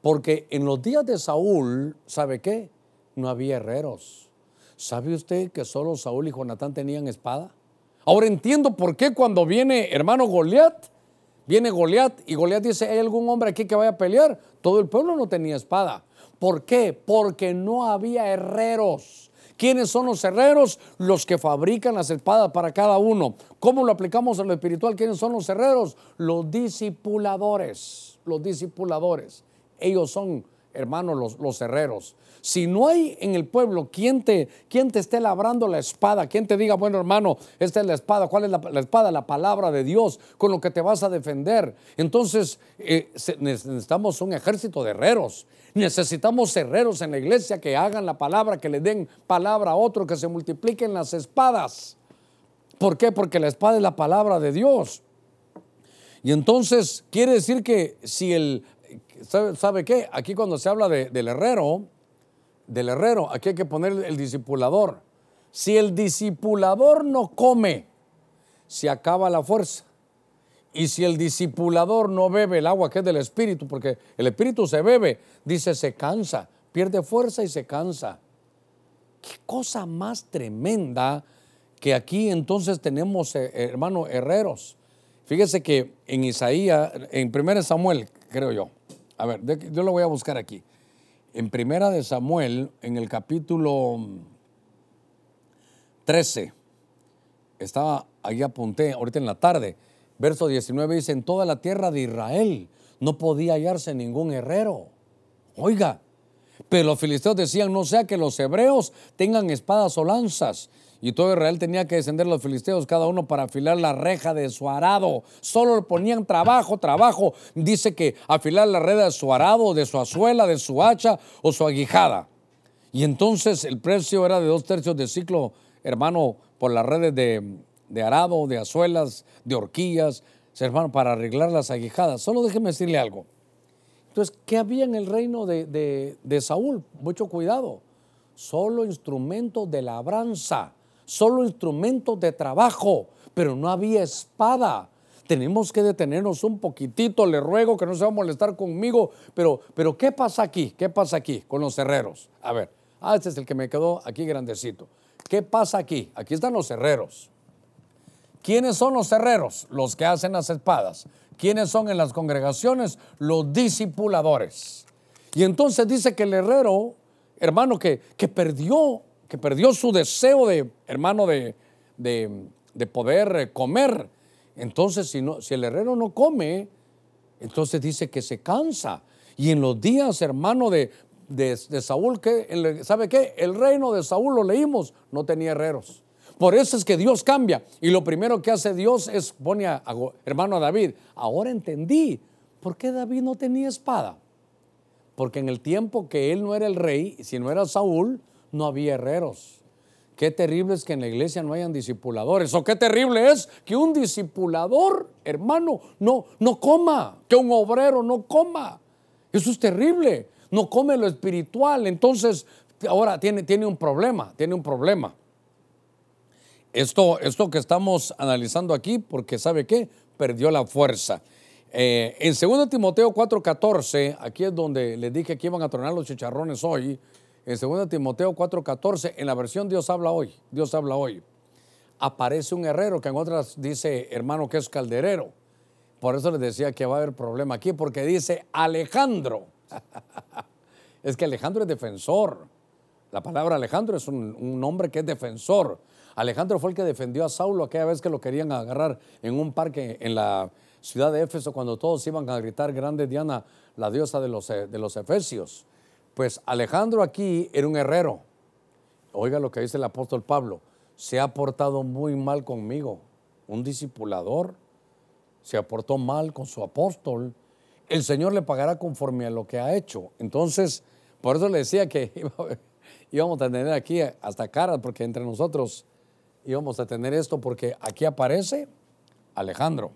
Porque en los días de Saúl, ¿sabe qué? No había herreros. ¿Sabe usted que solo Saúl y Jonatán tenían espada? Ahora entiendo por qué cuando viene hermano Goliat, viene Goliat y Goliat dice, ¿hay algún hombre aquí que vaya a pelear? Todo el pueblo no tenía espada. ¿Por qué? Porque no había herreros. ¿Quiénes son los herreros? Los que fabrican las espadas para cada uno. ¿Cómo lo aplicamos en lo espiritual? ¿Quiénes son los herreros? Los discipuladores. Los discipuladores. Ellos son, hermanos, los, los herreros. Si no hay en el pueblo quien te, quien te esté labrando la espada, quien te diga, bueno hermano, esta es la espada, ¿cuál es la, espada? La palabra de Dios con lo que te vas a defender. Entonces eh, necesitamos un ejército de herreros. Necesitamos herreros en la iglesia que hagan la palabra, que le den palabra a otro, que se multipliquen las espadas. ¿Por qué? Porque la espada es la palabra de Dios. Y entonces quiere decir que si el, ¿sabe, qué? Aquí cuando se habla del herrero, del herrero, aquí hay que poner el discipulador. Si el discipulador no come, se acaba la fuerza. Y si el discipulador no bebe el agua que es del espíritu, porque el espíritu se bebe, dice, se cansa, pierde fuerza y se cansa. Qué cosa más tremenda que aquí entonces tenemos, eh, hermano, herreros. Fíjese que en Isaías, en 1 Samuel, creo yo, a ver, yo lo voy a buscar aquí en Primera de Samuel, en el capítulo 13, estaba, ahí apunté, ahorita en la tarde, verso 19 dice, en toda la tierra de Israel no podía hallarse ningún herrero. Oiga, pero los filisteos decían, no sea que los hebreos tengan espadas o lanzas y todo Israel tenía que descender los filisteos, cada uno para afilar la reja de su arado. Solo le ponían trabajo, trabajo. Dice que afilar la red de su arado, de su azuela, de su hacha o su aguijada. Y entonces el precio era de dos tercios de ciclo, hermano, por las redes de, arado, de azuelas, de horquillas, hermano, para arreglar las aguijadas. Solo déjeme decirle algo. Entonces, ¿qué había en el reino de, de Saúl? Mucho cuidado. Solo instrumentos de labranza solo instrumentos de trabajo, pero no había espada. Tenemos que detenernos un poquitito, le ruego que no se va a molestar conmigo, pero, pero ¿qué pasa aquí? ¿Qué pasa aquí con los herreros? A ver, ah, este es el que me quedó aquí grandecito. ¿Qué pasa aquí? Aquí están los herreros. ¿Quiénes son los herreros? Los que hacen las espadas. ¿Quiénes son en las congregaciones? Los discipuladores. Y entonces dice que el herrero, hermano, que, que perdió que perdió su deseo de, hermano, de, de, poder eh, comer. Entonces, si, no, si el herrero no come, entonces dice que se cansa. Y en los días, hermano, de, de, Saúl, ¿qué? ¿sabe qué? El reino de Saúl, lo leímos, no tenía herreros. Por eso es que Dios cambia. Y lo primero que hace Dios es pone a, a, hermano David. Ahora entendí por qué David no tenía espada. Porque en el tiempo que él no era el rey, si no era Saúl, no había herreros. Qué terrible es que en la iglesia no hayan discipuladores. O qué terrible es que un discipulador, hermano, no, no coma, que un obrero no coma. Eso es terrible. No come lo espiritual. Entonces, ahora tiene, tiene un problema, tiene un problema. Esto, esto que estamos analizando aquí, porque ¿sabe qué? Perdió la fuerza. Eh, en 2 Timoteo 4:14, aquí es donde les dije que iban a tronar los chicharrones hoy en 2 Timoteo 4:14, en la versión Dios habla hoy, Dios habla hoy, aparece un herrero que en otras dice hermano que es calderero. Por eso les decía que va a haber problema aquí, porque dice Alejandro. es que Alejandro es defensor. La palabra Alejandro es un, un nombre que es defensor. Alejandro fue el que defendió a Saulo aquella vez que lo querían agarrar en un parque en la ciudad de Éfeso cuando todos iban a gritar grande Diana, la diosa de los, de los efesios. Pues Alejandro aquí era un herrero. Oiga lo que dice el apóstol Pablo, se ha portado muy mal conmigo, un discipulador, se portó mal con su apóstol, el Señor le pagará conforme a lo que ha hecho. Entonces, por eso le decía que íbamos a tener aquí hasta caras, porque entre nosotros íbamos a tener esto, porque aquí aparece Alejandro,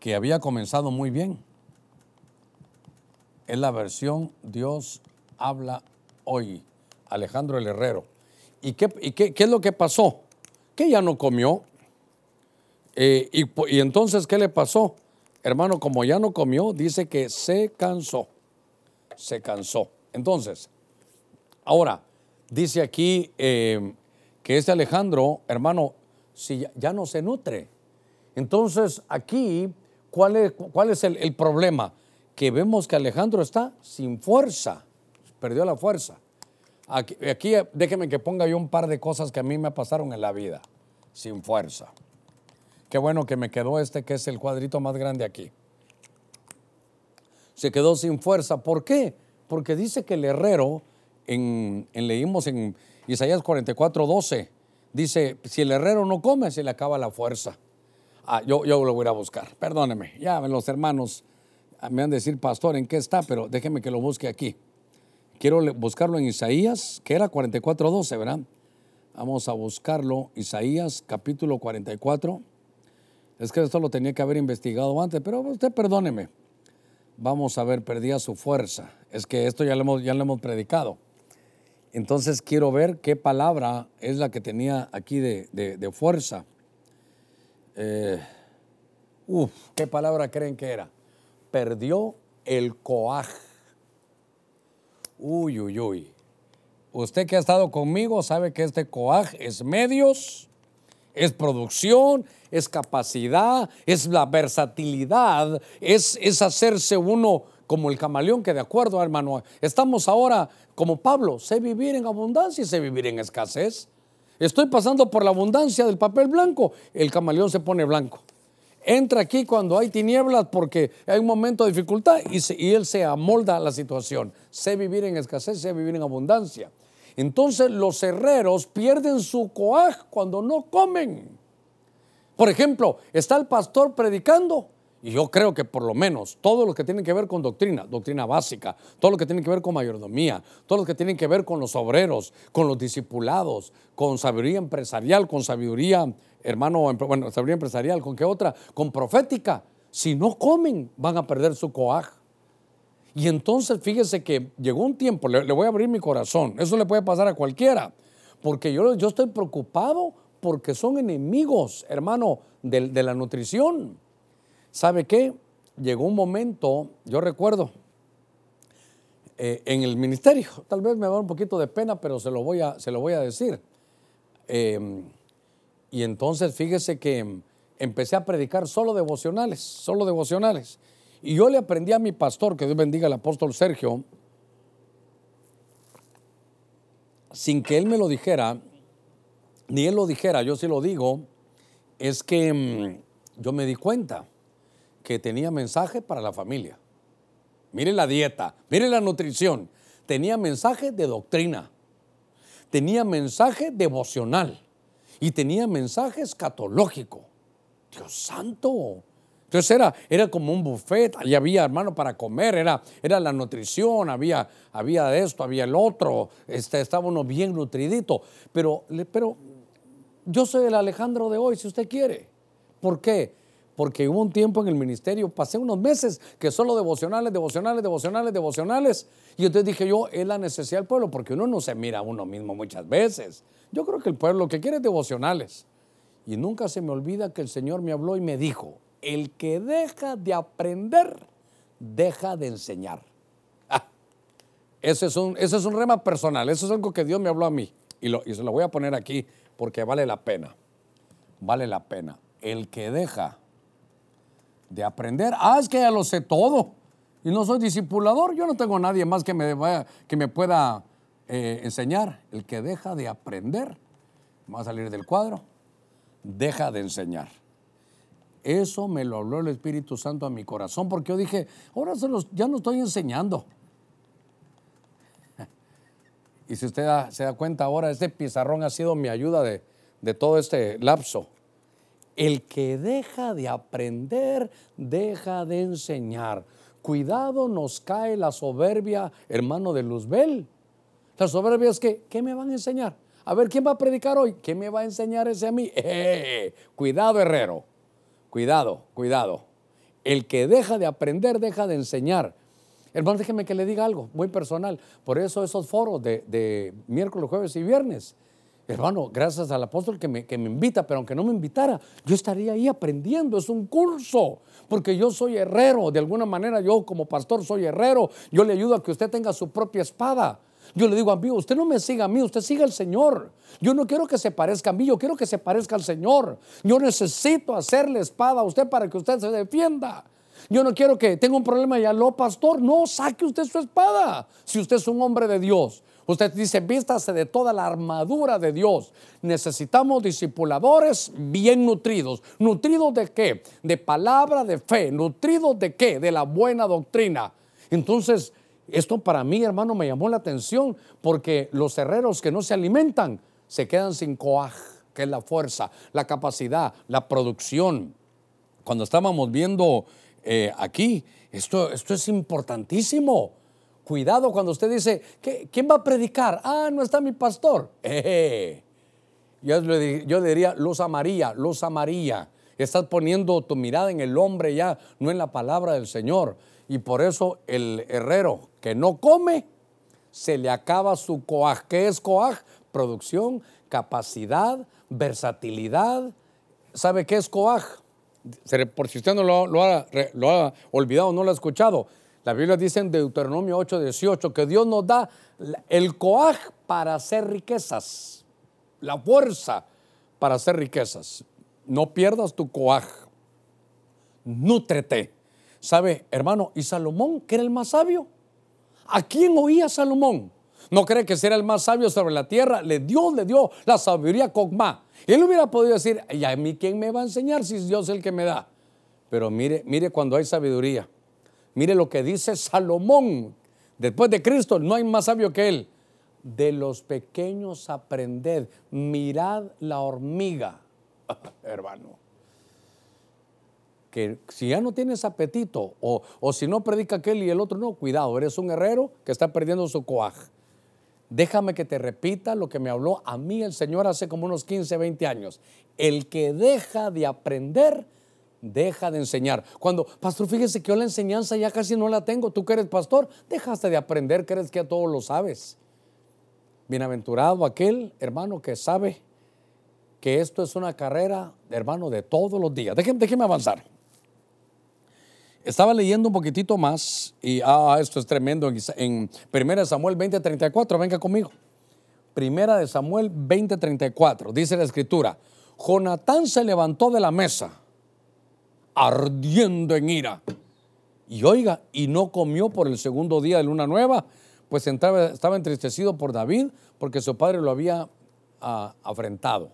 que había comenzado muy bien. Es la versión Dios habla hoy, Alejandro el Herrero. ¿Y qué, qué, es lo que pasó? Que ya no comió. Eh, y, y entonces, ¿qué le pasó? Hermano, como ya no comió, dice que se cansó. Se cansó. Entonces, ahora, dice aquí eh, que este Alejandro, hermano, si ya, no se nutre. Entonces, aquí, ¿cuál es, cuál es el, problema? Que vemos que Alejandro está sin fuerza, perdió la fuerza. Aquí, déjeme que ponga yo un par de cosas que a mí me pasaron en la vida, sin fuerza. Qué bueno que me quedó este que es el cuadrito más grande aquí. Se quedó sin fuerza. ¿Por qué? Porque dice que el herrero, en, leímos en Isaías 44, 12, dice, si el herrero no come, se le acaba la fuerza. Ah, yo, yo lo voy a buscar, perdóneme. Ya los hermanos me han de decir, pastor, ¿en qué está? Pero déjeme que lo busque aquí. Quiero buscarlo en Isaías, que era 44, 12, ¿verdad? Vamos a buscarlo, Isaías capítulo 44. Es que esto lo tenía que haber investigado antes, pero usted perdóneme. Vamos a ver, perdía su fuerza. Es que esto ya lo hemos, ya lo hemos predicado. Entonces quiero ver qué palabra es la que tenía aquí de, fuerza. Eh, uf, ¿qué palabra creen que era? Perdió el coaj. Uy, uy, uy. Usted que ha estado conmigo sabe que este coaj es medios, es producción, es capacidad, es la versatilidad, es, es hacerse uno como el camaleón que de acuerdo, hermano, estamos ahora como Pablo, sé vivir en abundancia y sé vivir en escasez. Estoy pasando por la abundancia del papel blanco, el camaleón se pone blanco. Entra aquí cuando hay tinieblas porque hay un momento de dificultad y, él se amolda a la situación. Sé vivir en escasez, sé vivir en abundancia. Entonces los herreros pierden su coaj cuando no comen. Por ejemplo, está el pastor predicando y yo creo que por lo menos todo lo que tiene que ver con doctrina, doctrina básica, todo lo que tiene que ver con mayordomía, todo lo que tiene que ver con los obreros, con los discipulados, con sabiduría empresarial, con sabiduría, hermano, bueno, sabiduría empresarial, ¿con qué otra? Con profética. Si no comen, van a perder su coaj. Y entonces fíjese que llegó un tiempo, le, voy a abrir mi corazón, eso le puede pasar a cualquiera, porque yo, yo estoy preocupado porque son enemigos, hermano, de, la nutrición. ¿Sabe qué? Llegó un momento, yo recuerdo, eh, en el ministerio, tal vez me va un poquito de pena, pero se lo voy a, se lo voy a decir. Em, y entonces fíjese que empecé a predicar solo devocionales, solo devocionales. Y yo le aprendí a mi pastor, que Dios bendiga al apóstol Sergio, sin que él me lo dijera, ni él lo dijera, yo sí lo digo, es que mm, yo me di cuenta que tenía mensaje para la familia. Mire la dieta, mire la nutrición. Tenía mensaje de doctrina, tenía mensaje devocional y tenía mensaje escatológico. Dios santo, entonces era, era como un buffet, ahí había hermano para comer, era, era la nutrición, había, había esto, había el otro, este, estaba uno bien nutridito. Pero, pero yo soy el Alejandro de hoy, si usted quiere. ¿Por qué? Porque hubo un tiempo en el ministerio, pasé unos meses que solo devocionales, devocionales, devocionales, devocionales. Y entonces dije yo, es la necesidad del pueblo, porque uno no se mira a uno mismo muchas veces. Yo creo que el pueblo lo que quiere es devocionales. Y nunca se me olvida que el Señor me habló y me dijo, el que deja de aprender, deja de enseñar. Ah, ese, es un, ese es un rema personal, eso es algo que Dios me habló a mí y, se lo voy a poner aquí porque vale la pena. Vale la pena. El que deja de aprender, ah, es que ya lo sé todo y no soy discipulador, yo no tengo nadie más que me, que me pueda eh, enseñar. El que deja de aprender, va a salir del cuadro, deja de enseñar. Eso me lo habló el Espíritu Santo a mi corazón, porque yo dije, ahora ya no estoy enseñando. Y si usted se da cuenta ahora, este pizarrón ha sido mi ayuda de, de todo este lapso. El que deja de aprender, deja de enseñar. Cuidado, nos cae la soberbia, hermano de Luzbel. La soberbia es que, ¿qué me van a enseñar? A ver, ¿quién va a predicar hoy? ¿Qué me va a enseñar ese a mí? ¡Eh! Cuidado, herrero. Cuidado, cuidado. El que deja de aprender, deja de enseñar. Hermano, déjeme que le diga algo muy personal. Por eso esos foros de, de miércoles, jueves y viernes Hermano, gracias al apóstol que me, que me, invita, pero aunque no me invitara, yo estaría ahí aprendiendo. Es un curso, porque yo soy herrero. De alguna manera, yo como pastor soy herrero. Yo le ayudo a que usted tenga su propia espada. Yo le digo, amigo, usted no me siga a mí, usted siga al Señor. Yo no quiero que se parezca a mí, yo quiero que se parezca al Señor. Yo necesito hacerle espada a usted para que usted se defienda. Yo no quiero que tenga un problema y ya lo, pastor, no, saque usted su espada. Si usted es un hombre de Dios, Usted dice, vístase de toda la armadura de Dios. Necesitamos discipuladores bien nutridos. ¿Nutridos de qué? De palabra de fe. ¿Nutridos de qué? De la buena doctrina. Entonces, esto para mí, hermano, me llamó la atención porque los herreros que no se alimentan se quedan sin coaj, que es la fuerza, la capacidad, la producción. Cuando estábamos viendo eh, aquí, esto, esto es importantísimo. Cuidado cuando usted dice, ¿quién va a predicar? Ah, no está mi pastor. Eh, yo, le, yo diría, luz amarilla, luz amarilla. Estás poniendo tu mirada en el hombre ya, no en la palabra del Señor. Y por eso el herrero que no come, se le acaba su coaj. ¿Qué es coaj? Producción, capacidad, versatilidad. ¿Sabe qué es coaj? Por si usted no lo, ha, lo ha olvidado, no lo ha escuchado la Biblia dice en Deuteronomio 8, 18 que Dios nos da el coaj para hacer riquezas, la fuerza para hacer riquezas. No pierdas tu coaj, nútrete. ¿Sabe, hermano? ¿Y Salomón, que era el más sabio? ¿A quién oía Salomón? ¿No cree que era el más sabio sobre la tierra? Le Dios le dio la sabiduría cogma. Él hubiera podido decir, ¿y a mí quién me va a enseñar si es Dios el que me da? Pero mire, mire cuando hay sabiduría. Mire lo que dice Salomón. Después de Cristo no hay más sabio que él. De los pequeños aprended. Mirad la hormiga, hermano. Que si ya no tienes apetito o, o si no predica aquel y el otro no, cuidado, eres un herrero que está perdiendo su coaj. Déjame que te repita lo que me habló a mí el Señor hace como unos 15, 20 años. El que deja de aprender deja de enseñar. Cuando, pastor, fíjese que yo la enseñanza ya casi no la tengo. Tú que eres pastor, dejaste de aprender, crees que a todo lo sabes. Bienaventurado aquel hermano que sabe que esto es una carrera, hermano, de todos los días. Déjeme, déjeme avanzar. Estaba leyendo un poquitito más y ah, esto es tremendo en, 1 Samuel 20:34, venga conmigo. Primera de Samuel 20:34, dice la escritura, Jonatán se levantó de la mesa ardiendo en ira. Y oiga, y no comió por el segundo día de luna nueva, pues estaba entristecido por David porque su padre lo había ah, afrentado.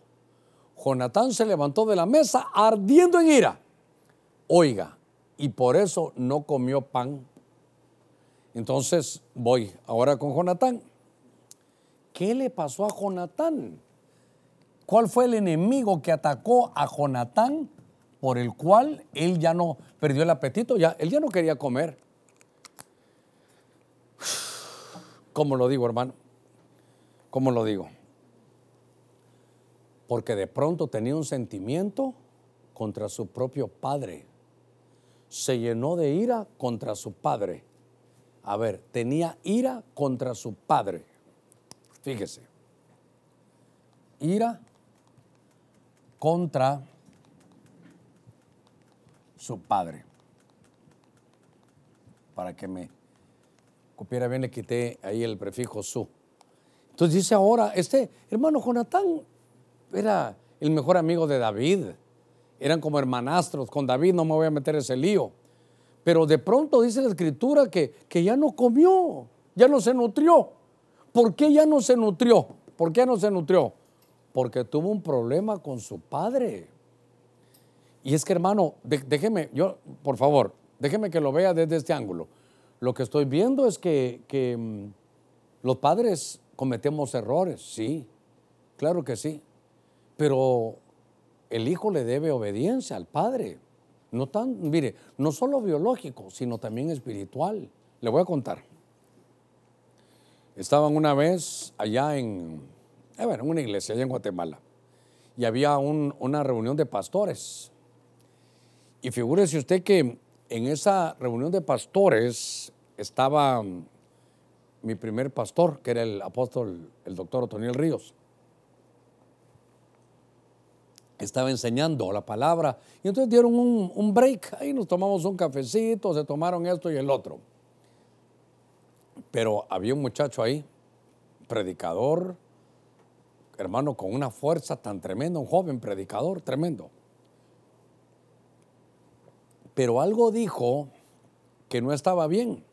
Jonatán se levantó de la mesa ardiendo en ira. Oiga, y por eso no comió pan. Entonces voy ahora con Jonatán. ¿Qué le pasó a Jonatán? ¿Cuál fue el enemigo que atacó a Jonatán? Por el cual él ya no perdió el apetito, ya, él ya no quería comer. ¿Cómo lo digo, hermano? ¿Cómo lo digo? Porque de pronto tenía un sentimiento contra su propio padre. Se llenó de ira contra su padre. A ver, tenía ira contra su padre. Fíjese. Ira contra su padre. Para que me copiara bien, le quité ahí el prefijo su. Entonces dice ahora, este hermano Jonatán era el mejor amigo de David. Eran como hermanastros. Con David no me voy a meter ese lío. Pero de pronto dice la escritura que, que ya no comió, ya no se nutrió. ¿Por qué ya no se nutrió? ¿Por qué no se nutrió? porque tuvo un problema con su padre. Y es que, hermano, déjeme, yo, por favor, déjeme que lo vea desde este ángulo. Lo que estoy viendo es que, mm, los padres cometemos errores, sí, claro que sí. Pero el hijo le debe obediencia al padre. No tan, mire, no solo biológico, sino también espiritual. Le voy a contar. Estaban una vez allá en, eh, en una iglesia, allá en Guatemala, y había una reunión de pastores. Y figúrese usted que en esa reunión de pastores estaba mm, mi primer pastor, que era el apóstol, el doctor Otoniel Ríos estaba enseñando la palabra. Y entonces dieron un, break, ahí nos tomamos un cafecito, se tomaron esto y el otro. Pero había un muchacho ahí, predicador, hermano, con una fuerza tan tremenda, un joven predicador tremendo. Pero algo dijo que no estaba bien.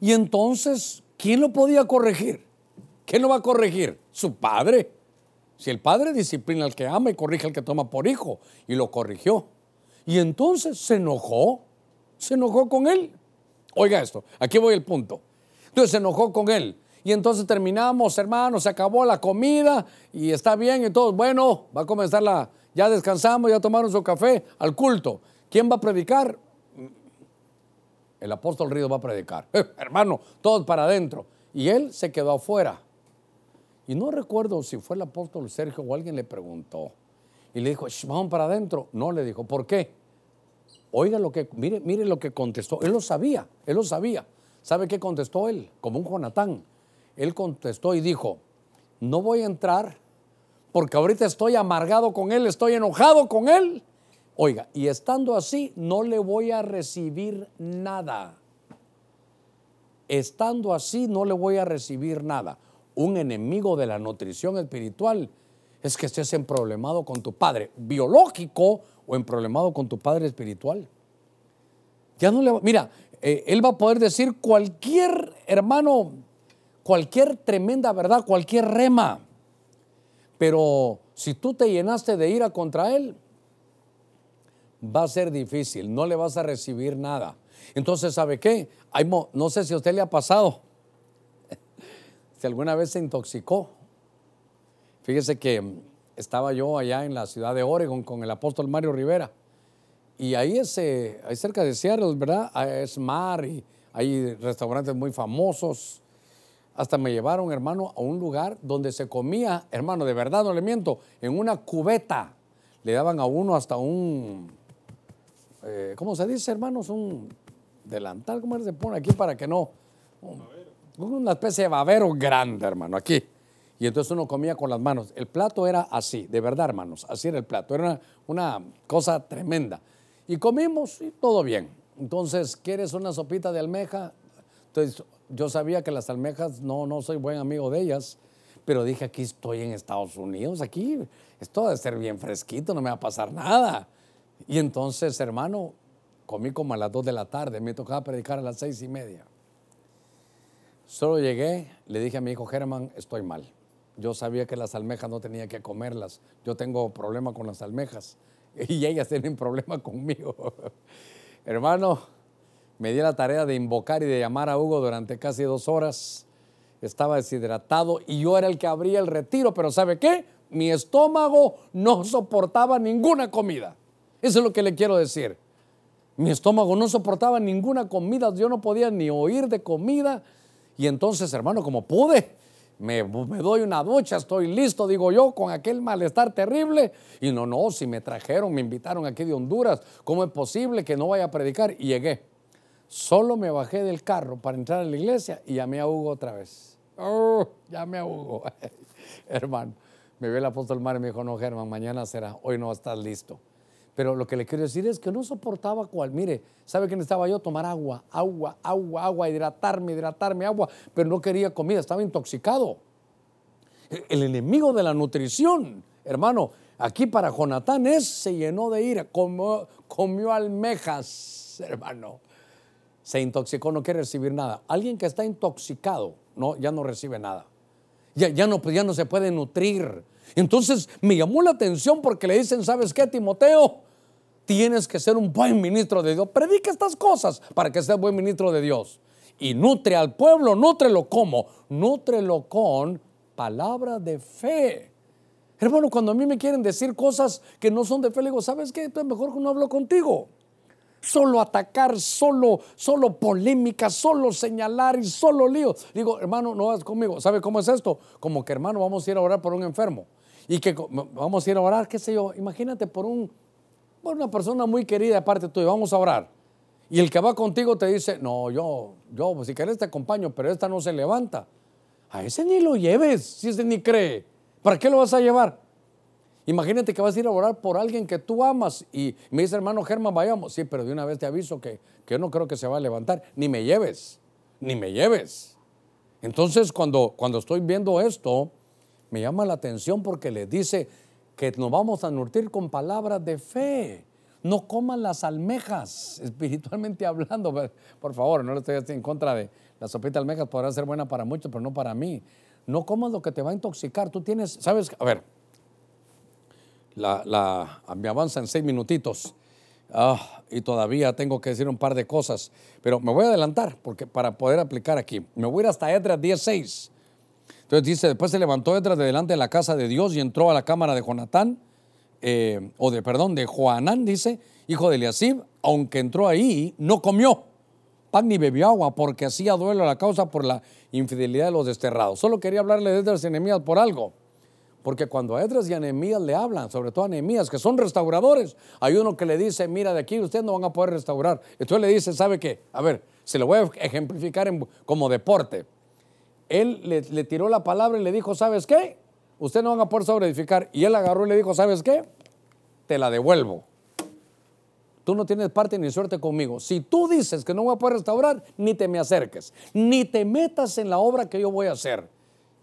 Y entonces, ¿quién lo podía corregir? ¿Quién lo va a corregir? Su padre. Si el padre disciplina al que ama y corrige al que toma por hijo, y lo corrigió. Y entonces se enojó, se enojó con él. Oiga esto, aquí voy el punto. Entonces se enojó con él. Y entonces terminamos, hermanos, se acabó la comida y está bien y todo. Bueno, va a comenzar la, ya descansamos, ya tomaron su café al culto. ¿Quién va a predicar? El apóstol Río va a predicar. hermano, todos para adentro. Y él se quedó afuera. Y no recuerdo si fue el apóstol Sergio o alguien le preguntó. Y le dijo, vamos para adentro. No, le dijo, ¿por qué? Oiga lo que, mire, mire lo que contestó. Él lo sabía, él lo sabía. ¿Sabe qué contestó él? Como un Jonatán. Él contestó y dijo, no voy a entrar porque ahorita estoy amargado con él, estoy enojado con él. Oiga, y estando así, no le voy a recibir nada. Estando así, no le voy a recibir nada un enemigo de la nutrición espiritual es que estés en problemado con tu padre biológico o en problemado con tu padre espiritual. Ya no le mira, eh, él va a poder decir cualquier hermano, cualquier tremenda verdad, cualquier rema. Pero si tú te llenaste de ira contra él, va a ser difícil, no le vas a recibir nada. Entonces, ¿sabe qué? no sé si a usted le ha pasado, si alguna vez se intoxicó. Fíjese que estaba yo allá en la ciudad de Oregon con el apóstol Mario Rivera. Y ahí, eh, ahí cerca de Seattle, ¿verdad? Es mar y hay restaurantes muy famosos. Hasta me llevaron, hermano, a un lugar donde se comía, hermano, de verdad no le miento, en una cubeta. Le daban a uno hasta un, eh, ¿cómo se dice, hermanos? Un delantal, ¿cómo se pone aquí para que no? una especie de babero grande, hermano, aquí. Y entonces uno comía con las manos. El plato era así, de verdad, hermanos, así era el plato. Era una, cosa tremenda. Y comimos y todo bien. Entonces, ¿quieres una sopita de almeja? Entonces, yo sabía que las almejas, no, no soy buen amigo de ellas, pero dije, aquí estoy en Estados Unidos, aquí esto debe ser bien fresquito, no me va a pasar nada. Y entonces, hermano, comí como a las dos de la tarde, me tocaba predicar a las seis y media. Solo llegué, le dije a mi hijo Germán, estoy mal. Yo sabía que las almejas no tenía que comerlas. Yo tengo problema con las almejas y ellas tienen problema conmigo. Hermano, me di la tarea de invocar y de llamar a Hugo durante casi dos horas. Estaba deshidratado y yo era el que abría el retiro, pero ¿sabe qué? Mi estómago no soportaba ninguna comida. Eso es lo que le quiero decir. Mi estómago no soportaba ninguna comida, yo no podía ni oír de comida, y entonces, hermano, como pude, me, doy una ducha, estoy listo, digo yo, con aquel malestar terrible. Y no, no, si me trajeron, me invitaron aquí de Honduras, ¿cómo es posible que no vaya a predicar? Y llegué. Solo me bajé del carro para entrar a la iglesia y llamé a Hugo otra vez. Oh, llamé a hermano, me vio el apóstol Mario y me dijo, no, Germán, mañana será, hoy no estás listo. Pero lo que le quiero decir es que no soportaba cual. Mire, ¿sabe qué necesitaba yo? Tomar agua, agua, agua, agua, hidratarme, hidratarme, agua. Pero no quería comida, estaba intoxicado. El enemigo de la nutrición, hermano, aquí para Jonatán es, se llenó de ira, comió almejas, hermano. Se intoxicó, no quiere recibir nada. Alguien que está intoxicado, no, ya no recibe nada. Ya, ya, no, pues ya no se puede nutrir. Entonces me llamó la atención porque le dicen, ¿sabes qué, Timoteo? Tienes que ser un buen ministro de Dios. Predica estas cosas para que seas buen ministro de Dios. Y nutre al pueblo, nútrelo como, nútrelo con palabra de fe. Hermano, cuando a mí me quieren decir cosas que no son de fe, le digo, ¿sabes qué? Entonces mejor que no hablo contigo. Solo atacar, solo, solo polémica, solo señalar y solo lío. Digo, hermano, no vas conmigo. ¿Sabe cómo es esto? Como que, hermano, vamos a ir a orar por un enfermo. Y que vamos a ir a orar, qué sé yo, imagínate por un, por una persona muy querida aparte tuya, vamos a orar. Y el que va contigo te dice, no, yo, yo, pues si querés te acompaño, pero esta no se levanta. A ese ni lo lleves, si ese ni cree. ¿Para qué lo vas a llevar? Imagínate que vas a ir a orar por alguien que tú amas y me dice, hermano Germán, vayamos. Sí, pero de una vez te aviso que, que yo no creo que se va a levantar. Ni me lleves, ni me lleves. Entonces, cuando, cuando estoy viendo esto, me llama la atención porque le dice que nos vamos a nutrir con palabras de fe. No coman las almejas, espiritualmente hablando. Por favor, no estoy en contra de la sopita de almejas, podrá ser buena para muchos, pero no para mí. No comas lo que te va a intoxicar. Tú tienes, ¿sabes? A ver, la, la, me avanza en seis minutitos. Ah, y todavía tengo que decir un par de cosas, pero me voy a adelantar porque para poder aplicar aquí. Me voy a ir hasta Edras 16. Entonces dice, después se levantó Edras de delante de la casa de Dios y entró a la cámara de Jonatán, eh, o de, perdón, de Joanán, dice, hijo de Eliasib, aunque entró ahí, no comió pan ni bebió agua porque hacía duelo a la causa por la infidelidad de los desterrados. Solo quería hablarle de Edras y Nehemías por algo. Porque cuando a Edras y a Nehemías le hablan, sobre todo a Nehemías, que son restauradores, hay uno que le dice, mira, de aquí ustedes no van a poder restaurar. Entonces le dice, ¿sabe qué? A ver, se lo voy a ejemplificar como deporte. Él le, le, tiró la palabra y le dijo, ¿sabes qué? Ustedes no van a poder sobreedificar. Y él agarró y le dijo, ¿sabes qué? Te la devuelvo. Tú no tienes parte ni suerte conmigo. Si tú dices que no voy a poder restaurar, ni te me acerques, ni te metas en la obra que yo voy a hacer.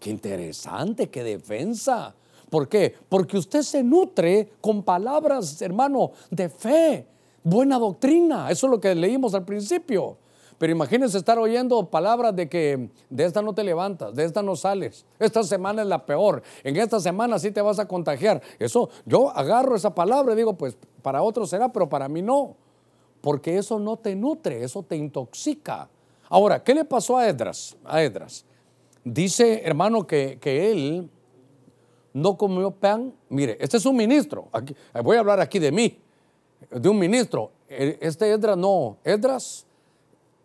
Qué interesante, qué defensa. ¿Por qué? Porque usted se nutre con palabras, hermano, de fe, buena doctrina. Eso es lo que leímos al principio. Pero imagínense estar oyendo palabras de que de esta no te levantas, de esta no sales, esta semana es la peor, en esta semana sí te vas a contagiar. Eso, yo agarro esa palabra y digo, pues para otros será, pero para mí no, porque eso no te nutre, eso te intoxica. Ahora, ¿qué le pasó a Edras? A Edras. Dice, hermano, que, él no comió pan. Mire, este es un ministro. Aquí, voy a hablar aquí de mí, de un ministro. E, este Edras no. Edras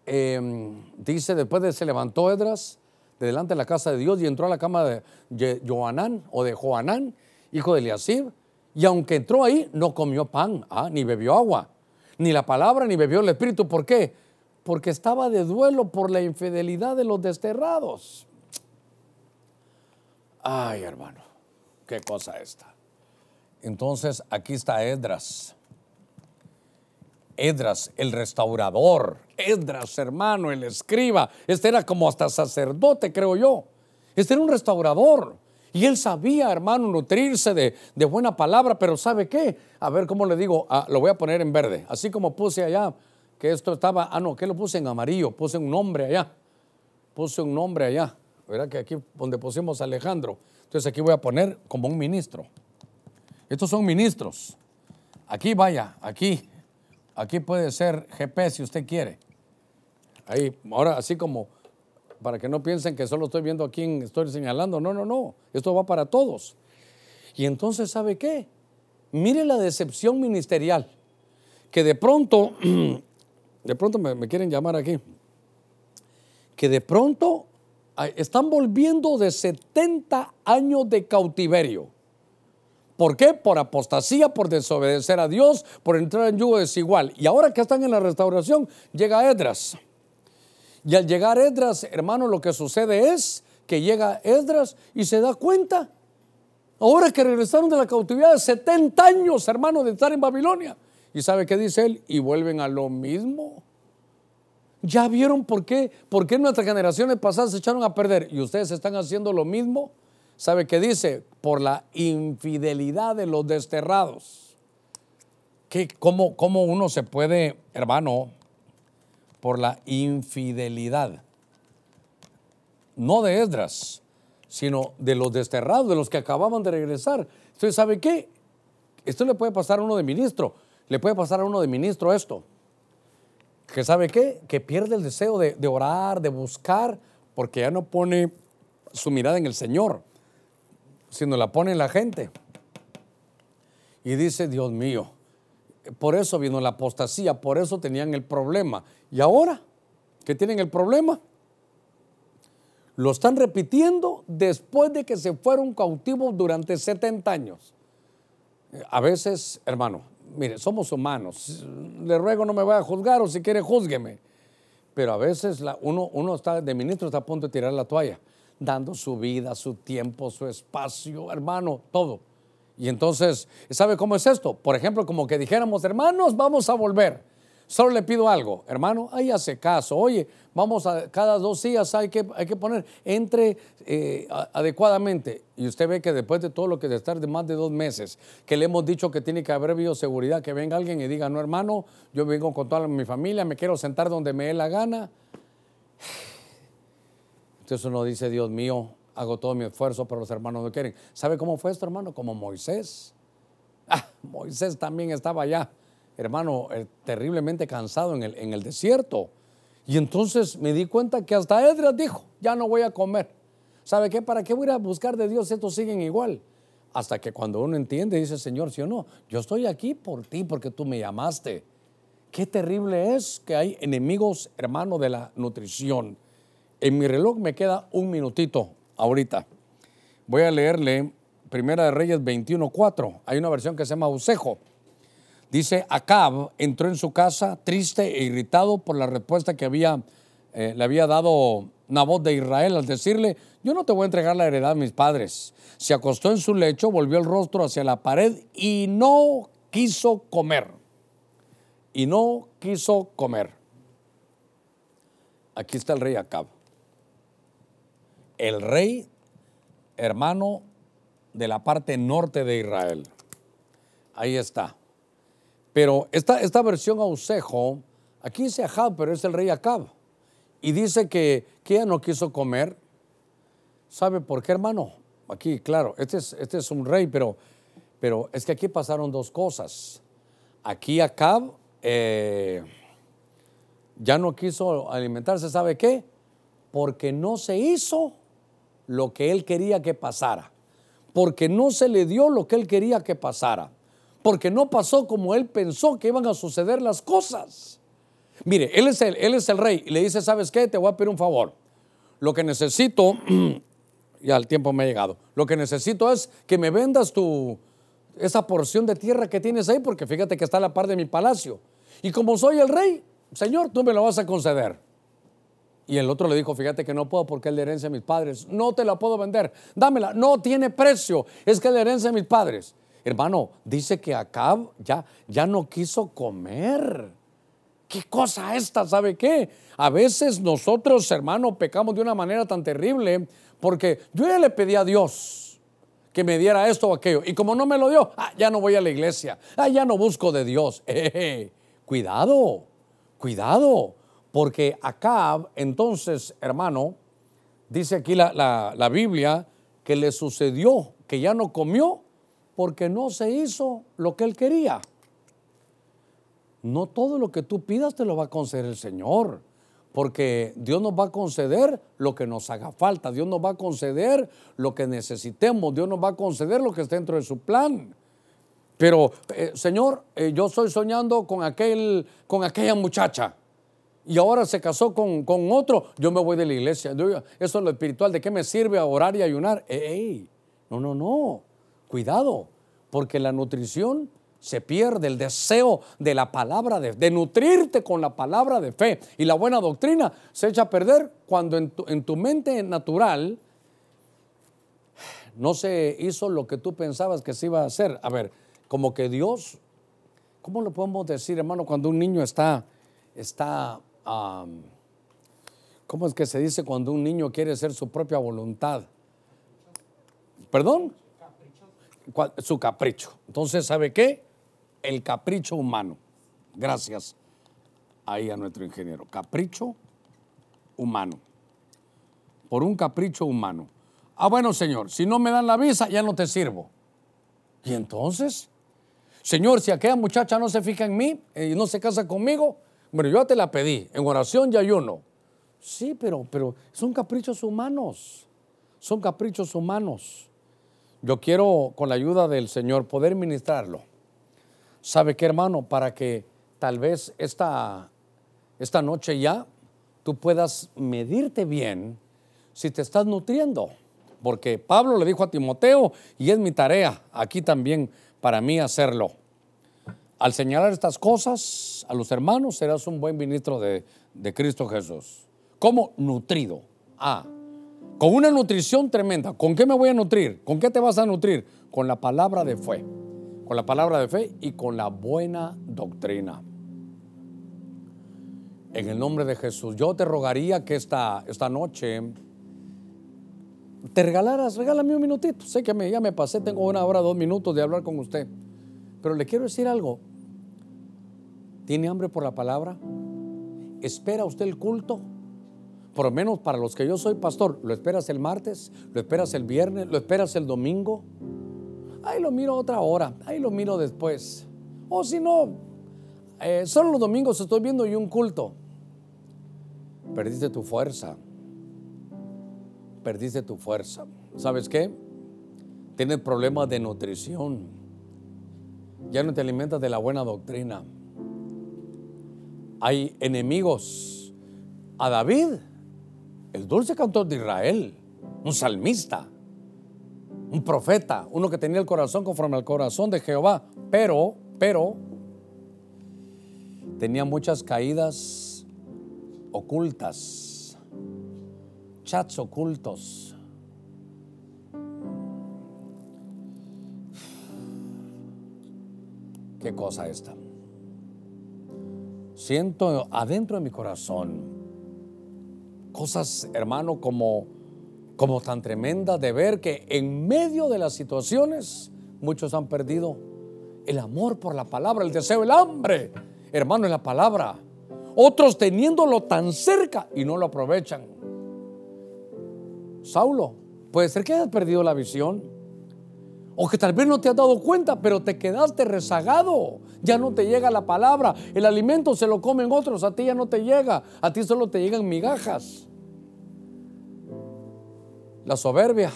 em, dice, después de se levantó Edras de delante de la casa de Dios y entró a la cama de Joanán o de Joanán, hijo de Eliasib. Y aunque entró ahí, no comió pan, ah, ni bebió agua, ni la palabra, ni bebió el espíritu. ¿Por qué? Porque estaba de duelo por la infidelidad de los desterrados. Ay, hermano, qué cosa esta. Entonces, aquí está Edras. Edras, el restaurador. Edras, hermano, el escriba. Este era como hasta sacerdote, creo yo. Este era un restaurador. Y él sabía, hermano, nutrirse de, buena palabra, pero ¿sabe qué? A ver cómo le digo, ah, lo voy a poner en verde. Así como puse allá, que esto estaba, ah, no, que lo puse en amarillo, puse un nombre allá. Puse un nombre allá. Verá que aquí donde pusimos Alejandro. Entonces aquí voy a poner como un ministro. Estos son ministros. Aquí vaya, aquí. Aquí puede ser GP si usted quiere. Ahí, ahora así como para que no piensen que solo estoy viendo a quién estoy señalando. No, no, no. Esto va para todos. Y entonces, ¿sabe qué? Mire la decepción ministerial. Que de pronto, de pronto me, me quieren llamar aquí. Que de pronto están volviendo de 70 años de cautiverio. ¿Por qué? Por apostasía, por desobedecer a Dios, por entrar en yugo desigual. Y ahora que están en la restauración, llega Edras. Y al llegar Edras, hermano, lo que sucede es que llega Edras y se da cuenta. Ahora que regresaron de la cautividad de 70 años, hermano, de estar en Babilonia. ¿Y sabe qué dice él? Y vuelven a lo mismo. ¿Ya vieron por qué? ¿Por qué nuestras generaciones pasadas se echaron a perder? Y ustedes están haciendo lo mismo. ¿Sabe qué dice? Por la infidelidad de los desterrados. ¿Qué, cómo, ¿Cómo uno se puede, hermano, por la infidelidad? No de Esdras, sino de los desterrados, de los que acababan de regresar. Entonces, ¿sabe qué? Esto le puede pasar a uno de ministro, le puede pasar a uno de ministro esto. Que sabe qué? Que pierde el deseo de, orar, de buscar, porque ya no pone su mirada en el Señor, sino la pone en la gente. Y dice, Dios mío, por eso vino la apostasía, por eso tenían el problema. Y ahora, ¿qué tienen el problema? Lo están repitiendo después de que se fueron cautivos durante 70 años. A veces, hermano, mire, somos humanos. Le ruego no me vaya a juzgar o si quiere júzgueme. Pero a veces uno, uno está de ministro está a punto de tirar la toalla, dando su vida, su tiempo, su espacio, hermano, todo. Y entonces, ¿sabe cómo es esto? Por ejemplo, como que dijéramos, hermanos, vamos a volver. Solo le pido algo, hermano, ahí hace caso. Oye, vamos a cada dos días hay que, hay que poner, entre eh, adecuadamente. Y usted ve que después de todo lo que de estar de más de dos meses, que le hemos dicho que tiene que haber bioseguridad, que venga alguien y diga, no hermano, yo vengo con toda mi familia, me quiero sentar donde me dé la gana. Entonces uno dice, Dios mío, hago todo mi esfuerzo, pero los hermanos no quieren. ¿Sabe cómo fue esto, hermano? Como Moisés. Ah, Moisés también estaba allá hermano, eh, terriblemente cansado en el, desierto. Y entonces me di cuenta que hasta Edras dijo, ya no voy a comer. ¿Sabe qué? ¿Para qué voy a buscar de Dios? Estos siguen igual. Hasta que cuando uno entiende, dice, Señor, sí o no, yo estoy aquí por ti, porque tú me llamaste. Qué terrible es que hay enemigos, hermano, de la nutrición. En mi reloj me queda un minutito ahorita. Voy a leerle Primera de Reyes 21.4. Hay una versión que se llama Usejo. Dice, Acab entró en su casa triste e irritado por la respuesta que había, eh, le había dado Nabot de Israel al decirle, yo no te voy a entregar la heredad de mis padres. Se acostó en su lecho, volvió el rostro hacia la pared y no quiso comer. Y no quiso comer. Aquí está el rey Acab. El rey hermano de la parte norte de Israel. Ahí está. Pero esta, esta versión Ausejo, aquí dice Ahab, pero es el rey Acab. Y dice que, que ella no quiso comer. ¿Sabe por qué, hermano? Aquí, claro, este es, este es un rey, pero, pero es que aquí pasaron dos cosas. Aquí Acab eh, ya no quiso alimentarse, ¿sabe qué? Porque no se hizo lo que él quería que pasara. Porque no se le dio lo que él quería que pasara porque no pasó como él pensó que iban a suceder las cosas. Mire, él es el, él es el rey y le dice, ¿sabes qué? Te voy a pedir un favor. Lo que necesito, ya el tiempo me ha llegado, lo que necesito es que me vendas tu, esa porción de tierra que tienes ahí, porque fíjate que está a la par de mi palacio. Y como soy el rey, Señor, tú me lo vas a conceder. Y el otro le dijo, fíjate que no puedo porque es la herencia de mis padres. No te la puedo vender. Dámela. No tiene precio. Es que es la herencia de mis padres. Hermano, dice que Acab ya, ya no quiso comer. ¿Qué cosa esta? ¿Sabe qué? A veces nosotros, hermano, pecamos de una manera tan terrible porque yo ya le pedí a Dios que me diera esto o aquello. Y como no me lo dio, ah, ya no voy a la iglesia. Ah, ya no busco de Dios. Eh, cuidado, cuidado. Porque Acab, entonces, hermano, dice aquí la, la Biblia que le sucedió que ya no comió porque no se hizo lo que él quería. No todo lo que tú pidas te lo va a conceder el Señor, porque Dios nos va a conceder lo que nos haga falta, Dios nos va a conceder lo que necesitemos, Dios nos va a conceder lo que está dentro de su plan. Pero, eh, Señor, eh, yo estoy soñando con, aquel, con aquella muchacha y ahora se casó con, con, otro, yo me voy de la iglesia. Eso es lo espiritual, ¿de qué me sirve orar y ayunar? ¡Ey! No, no, no. Cuidado, porque la nutrición se pierde, el deseo de la palabra, de, de, nutrirte con la palabra de fe y la buena doctrina se echa a perder cuando en tu, en tu mente natural no se hizo lo que tú pensabas que se iba a hacer. A ver, como que Dios, ¿cómo lo podemos decir, hermano, cuando un niño está, está, ¿cómo es que se dice cuando un niño quiere ser su propia voluntad? ¿Perdón? Su capricho. Entonces, ¿sabe qué? El capricho humano. Gracias ahí a nuestro ingeniero. Capricho humano. Por un capricho humano. Ah, bueno, Señor, si no me dan la visa, ya no te sirvo. Y entonces, Señor, si aquella muchacha no se fija en mí y no se casa conmigo, bueno, yo te la pedí, en oración y ayuno. Sí, pero, pero son caprichos humanos, son caprichos humanos. Yo quiero, con la ayuda del Señor, poder ministrarlo. ¿Sabe qué, hermano? Para que tal vez esta, esta noche ya tú puedas medirte bien si te estás nutriendo. Porque Pablo le dijo a Timoteo, y es mi tarea aquí también para mí hacerlo. Al señalar estas cosas a los hermanos, serás un buen ministro de, de Cristo Jesús. ¿Cómo? Nutrido. Ah, con una nutrición tremenda. ¿Con qué me voy a nutrir? ¿Con qué te vas a nutrir? Con la palabra de fe. Con la palabra de fe y con la buena doctrina. En el nombre de Jesús, yo te rogaría que esta, esta noche te regalaras, regálame un minutito. Sé que me, ya me pasé, tengo una hora, dos minutos de hablar con usted. Pero le quiero decir algo. ¿Tiene hambre por la palabra? ¿Espera usted el culto? Por lo menos para los que yo soy pastor, ¿lo esperas el martes? ¿Lo esperas el viernes? ¿Lo esperas el domingo? Ahí lo miro otra hora, ahí lo miro después. O si no, eh, solo los domingos estoy viendo y un culto. Perdiste tu fuerza. Perdiste tu fuerza. ¿Sabes qué? Tienes problemas de nutrición. Ya no te alimentas de la buena doctrina. Hay enemigos. A David, el dulce cantor de Israel, un salmista, un profeta, uno que tenía el corazón conforme al corazón de Jehová, pero, pero, tenía muchas caídas ocultas, chats ocultos. ¿Qué cosa esta? Siento adentro de mi corazón cosas, hermano, como, como tan tremendas de ver que en medio de las situaciones muchos han perdido el amor por la palabra, el deseo, el hambre, hermano, en la palabra. Otros teniéndolo tan cerca y no lo aprovechan. Saulo, puede ser que hayas perdido la visión. O que tal vez no te has dado cuenta, pero te quedaste rezagado. Ya no te llega la palabra. El alimento se lo comen otros, a ti ya no te llega. A ti solo te llegan migajas. La soberbia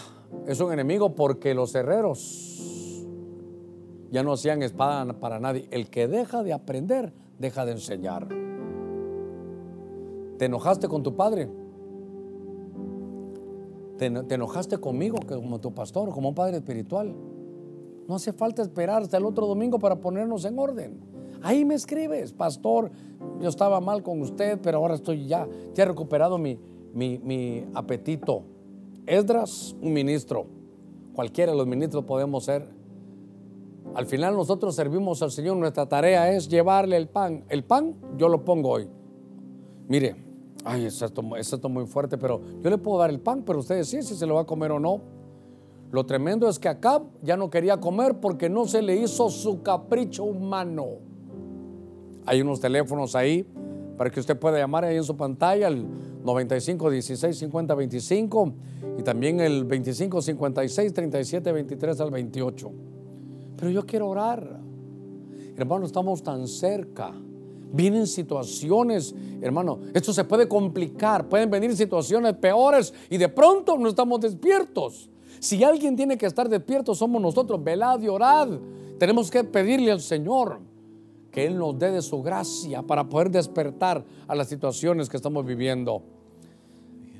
es un enemigo porque los herreros ya no hacían espada para nadie. El que deja de aprender, deja de enseñar. ¿Te enojaste con tu padre? ¿Te, te enojaste conmigo como tu pastor, como un padre espiritual? No hace falta esperar hasta el otro domingo para ponernos en orden. Ahí me escribes, pastor, yo estaba mal con usted, pero ahora estoy ya, ya he recuperado mi, mi, mi apetito. Esdras, un ministro. Cualquiera de los ministros podemos ser. Al final nosotros servimos al Señor, nuestra tarea es llevarle el pan. El pan yo lo pongo hoy. Mire, ay, es esto, es esto muy fuerte, pero yo le puedo dar el pan, pero usted decide si se lo va a comer o no. Lo tremendo es que Acab ya no quería comer porque no se le hizo su capricho humano. Hay unos teléfonos ahí para que usted pueda llamar ahí en su pantalla al 95 16 50 25 y también el 25 56 37 23 al 28. Pero yo quiero orar. Hermano, estamos tan cerca. Vienen situaciones, hermano, esto se puede complicar, pueden venir situaciones peores y de pronto no estamos despiertos. Si alguien tiene que estar despierto, somos nosotros. Velad y orad. Tenemos que pedirle al Señor que Él nos dé de su gracia para poder despertar a las situaciones que estamos viviendo.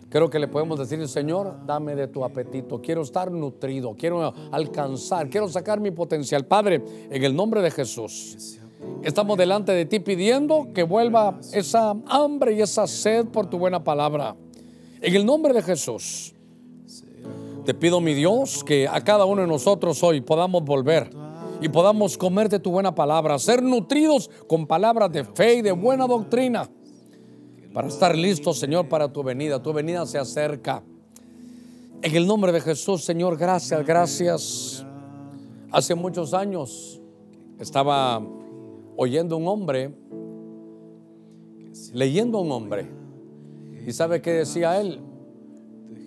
Creo que le podemos decir, Señor, dame de tu apetito. Quiero estar nutrido, quiero alcanzar, quiero sacar mi potencial. Padre, en el nombre de Jesús, estamos delante de ti pidiendo que vuelva esa hambre y esa sed por tu buena palabra. En el nombre de Jesús. Te pido, mi Dios, que a cada uno de nosotros hoy podamos volver y podamos comer de tu buena palabra, ser nutridos con palabras de fe y de buena doctrina, para estar listos, Señor, para tu venida. Tu venida se acerca. En el nombre de Jesús, Señor, gracias, gracias. Hace muchos años estaba oyendo un hombre, leyendo a un hombre, y ¿sabe qué decía él?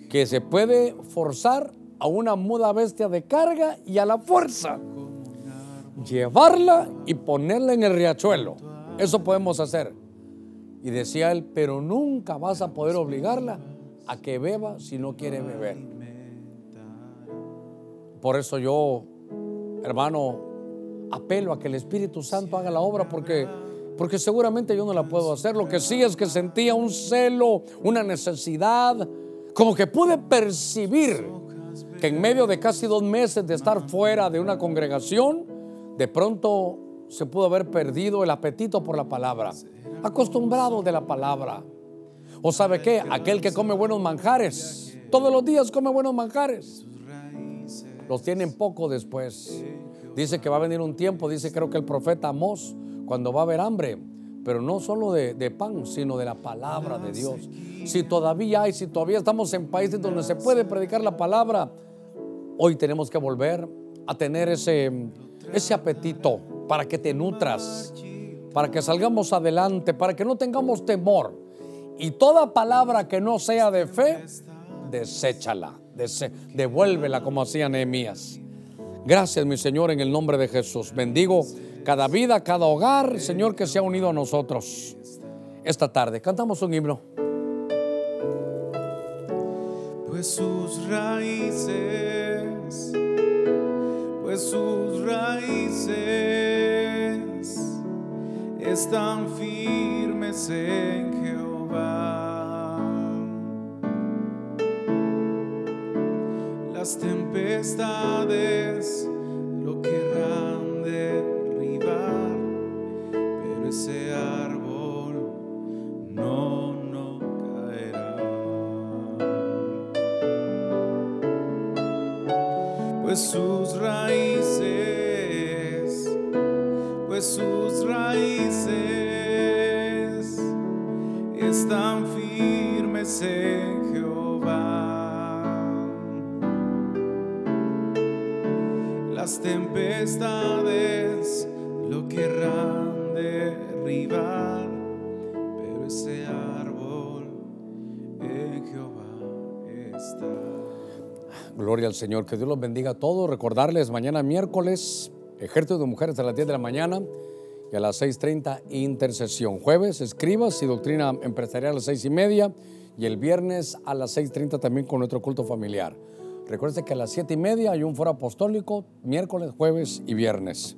que se puede forzar a una muda bestia de carga y a la fuerza llevarla y ponerla en el riachuelo. Eso podemos hacer. Y decía él, pero nunca vas a poder obligarla a que beba si no quiere beber. Por eso yo, hermano, apelo a que el Espíritu Santo haga la obra porque porque seguramente yo no la puedo hacer. Lo que sí es que sentía un celo, una necesidad, como que pude percibir que en medio de casi dos meses de estar fuera de una congregación, de pronto se pudo haber perdido el apetito por la palabra, acostumbrado de la palabra. ¿O sabe qué? Aquel que come buenos manjares, todos los días come buenos manjares, los tienen poco después. Dice que va a venir un tiempo, dice creo que el profeta Amós, cuando va a haber hambre, pero no solo de, de, pan, sino de la palabra de Dios. Si todavía hay, si todavía estamos en países donde se puede predicar la palabra, hoy tenemos que volver a tener ese, ese apetito para que te nutras, para que salgamos adelante, para que no tengamos temor. Y toda palabra que no sea de fe, deséchala, devuélvela como hacía Nehemías. Gracias, mi Señor, en el nombre de Jesús. Bendigo cada vida, cada hogar, Señor, que se ha unido a nosotros esta tarde. Cantamos un himno. Pues sus raíces, están firmes en Jehová. Gloria al Señor, que Dios los bendiga a todos. Recordarles mañana miércoles, ejército de mujeres a las 10 de la mañana y a las 6.30 intercesión. Jueves, escribas y doctrina empresarial a las 6 y media y el viernes a las 6.30 también con nuestro culto familiar. Recuerden que a las 7 y media hay un foro apostólico, miércoles, jueves y viernes.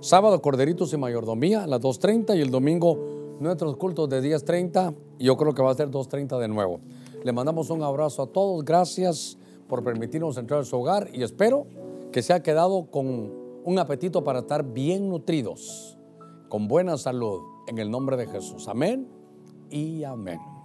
Sábado, corderitos y mayordomía a las 2.30 y el domingo nuestros cultos de 10.30 y yo creo que va a ser 2.30 de nuevo. Le mandamos un abrazo a todos, gracias por permitirnos entrar a su hogar y espero que se ha quedado con un apetito para estar bien nutridos, con buena salud, en el nombre de Jesús. Amén y amén.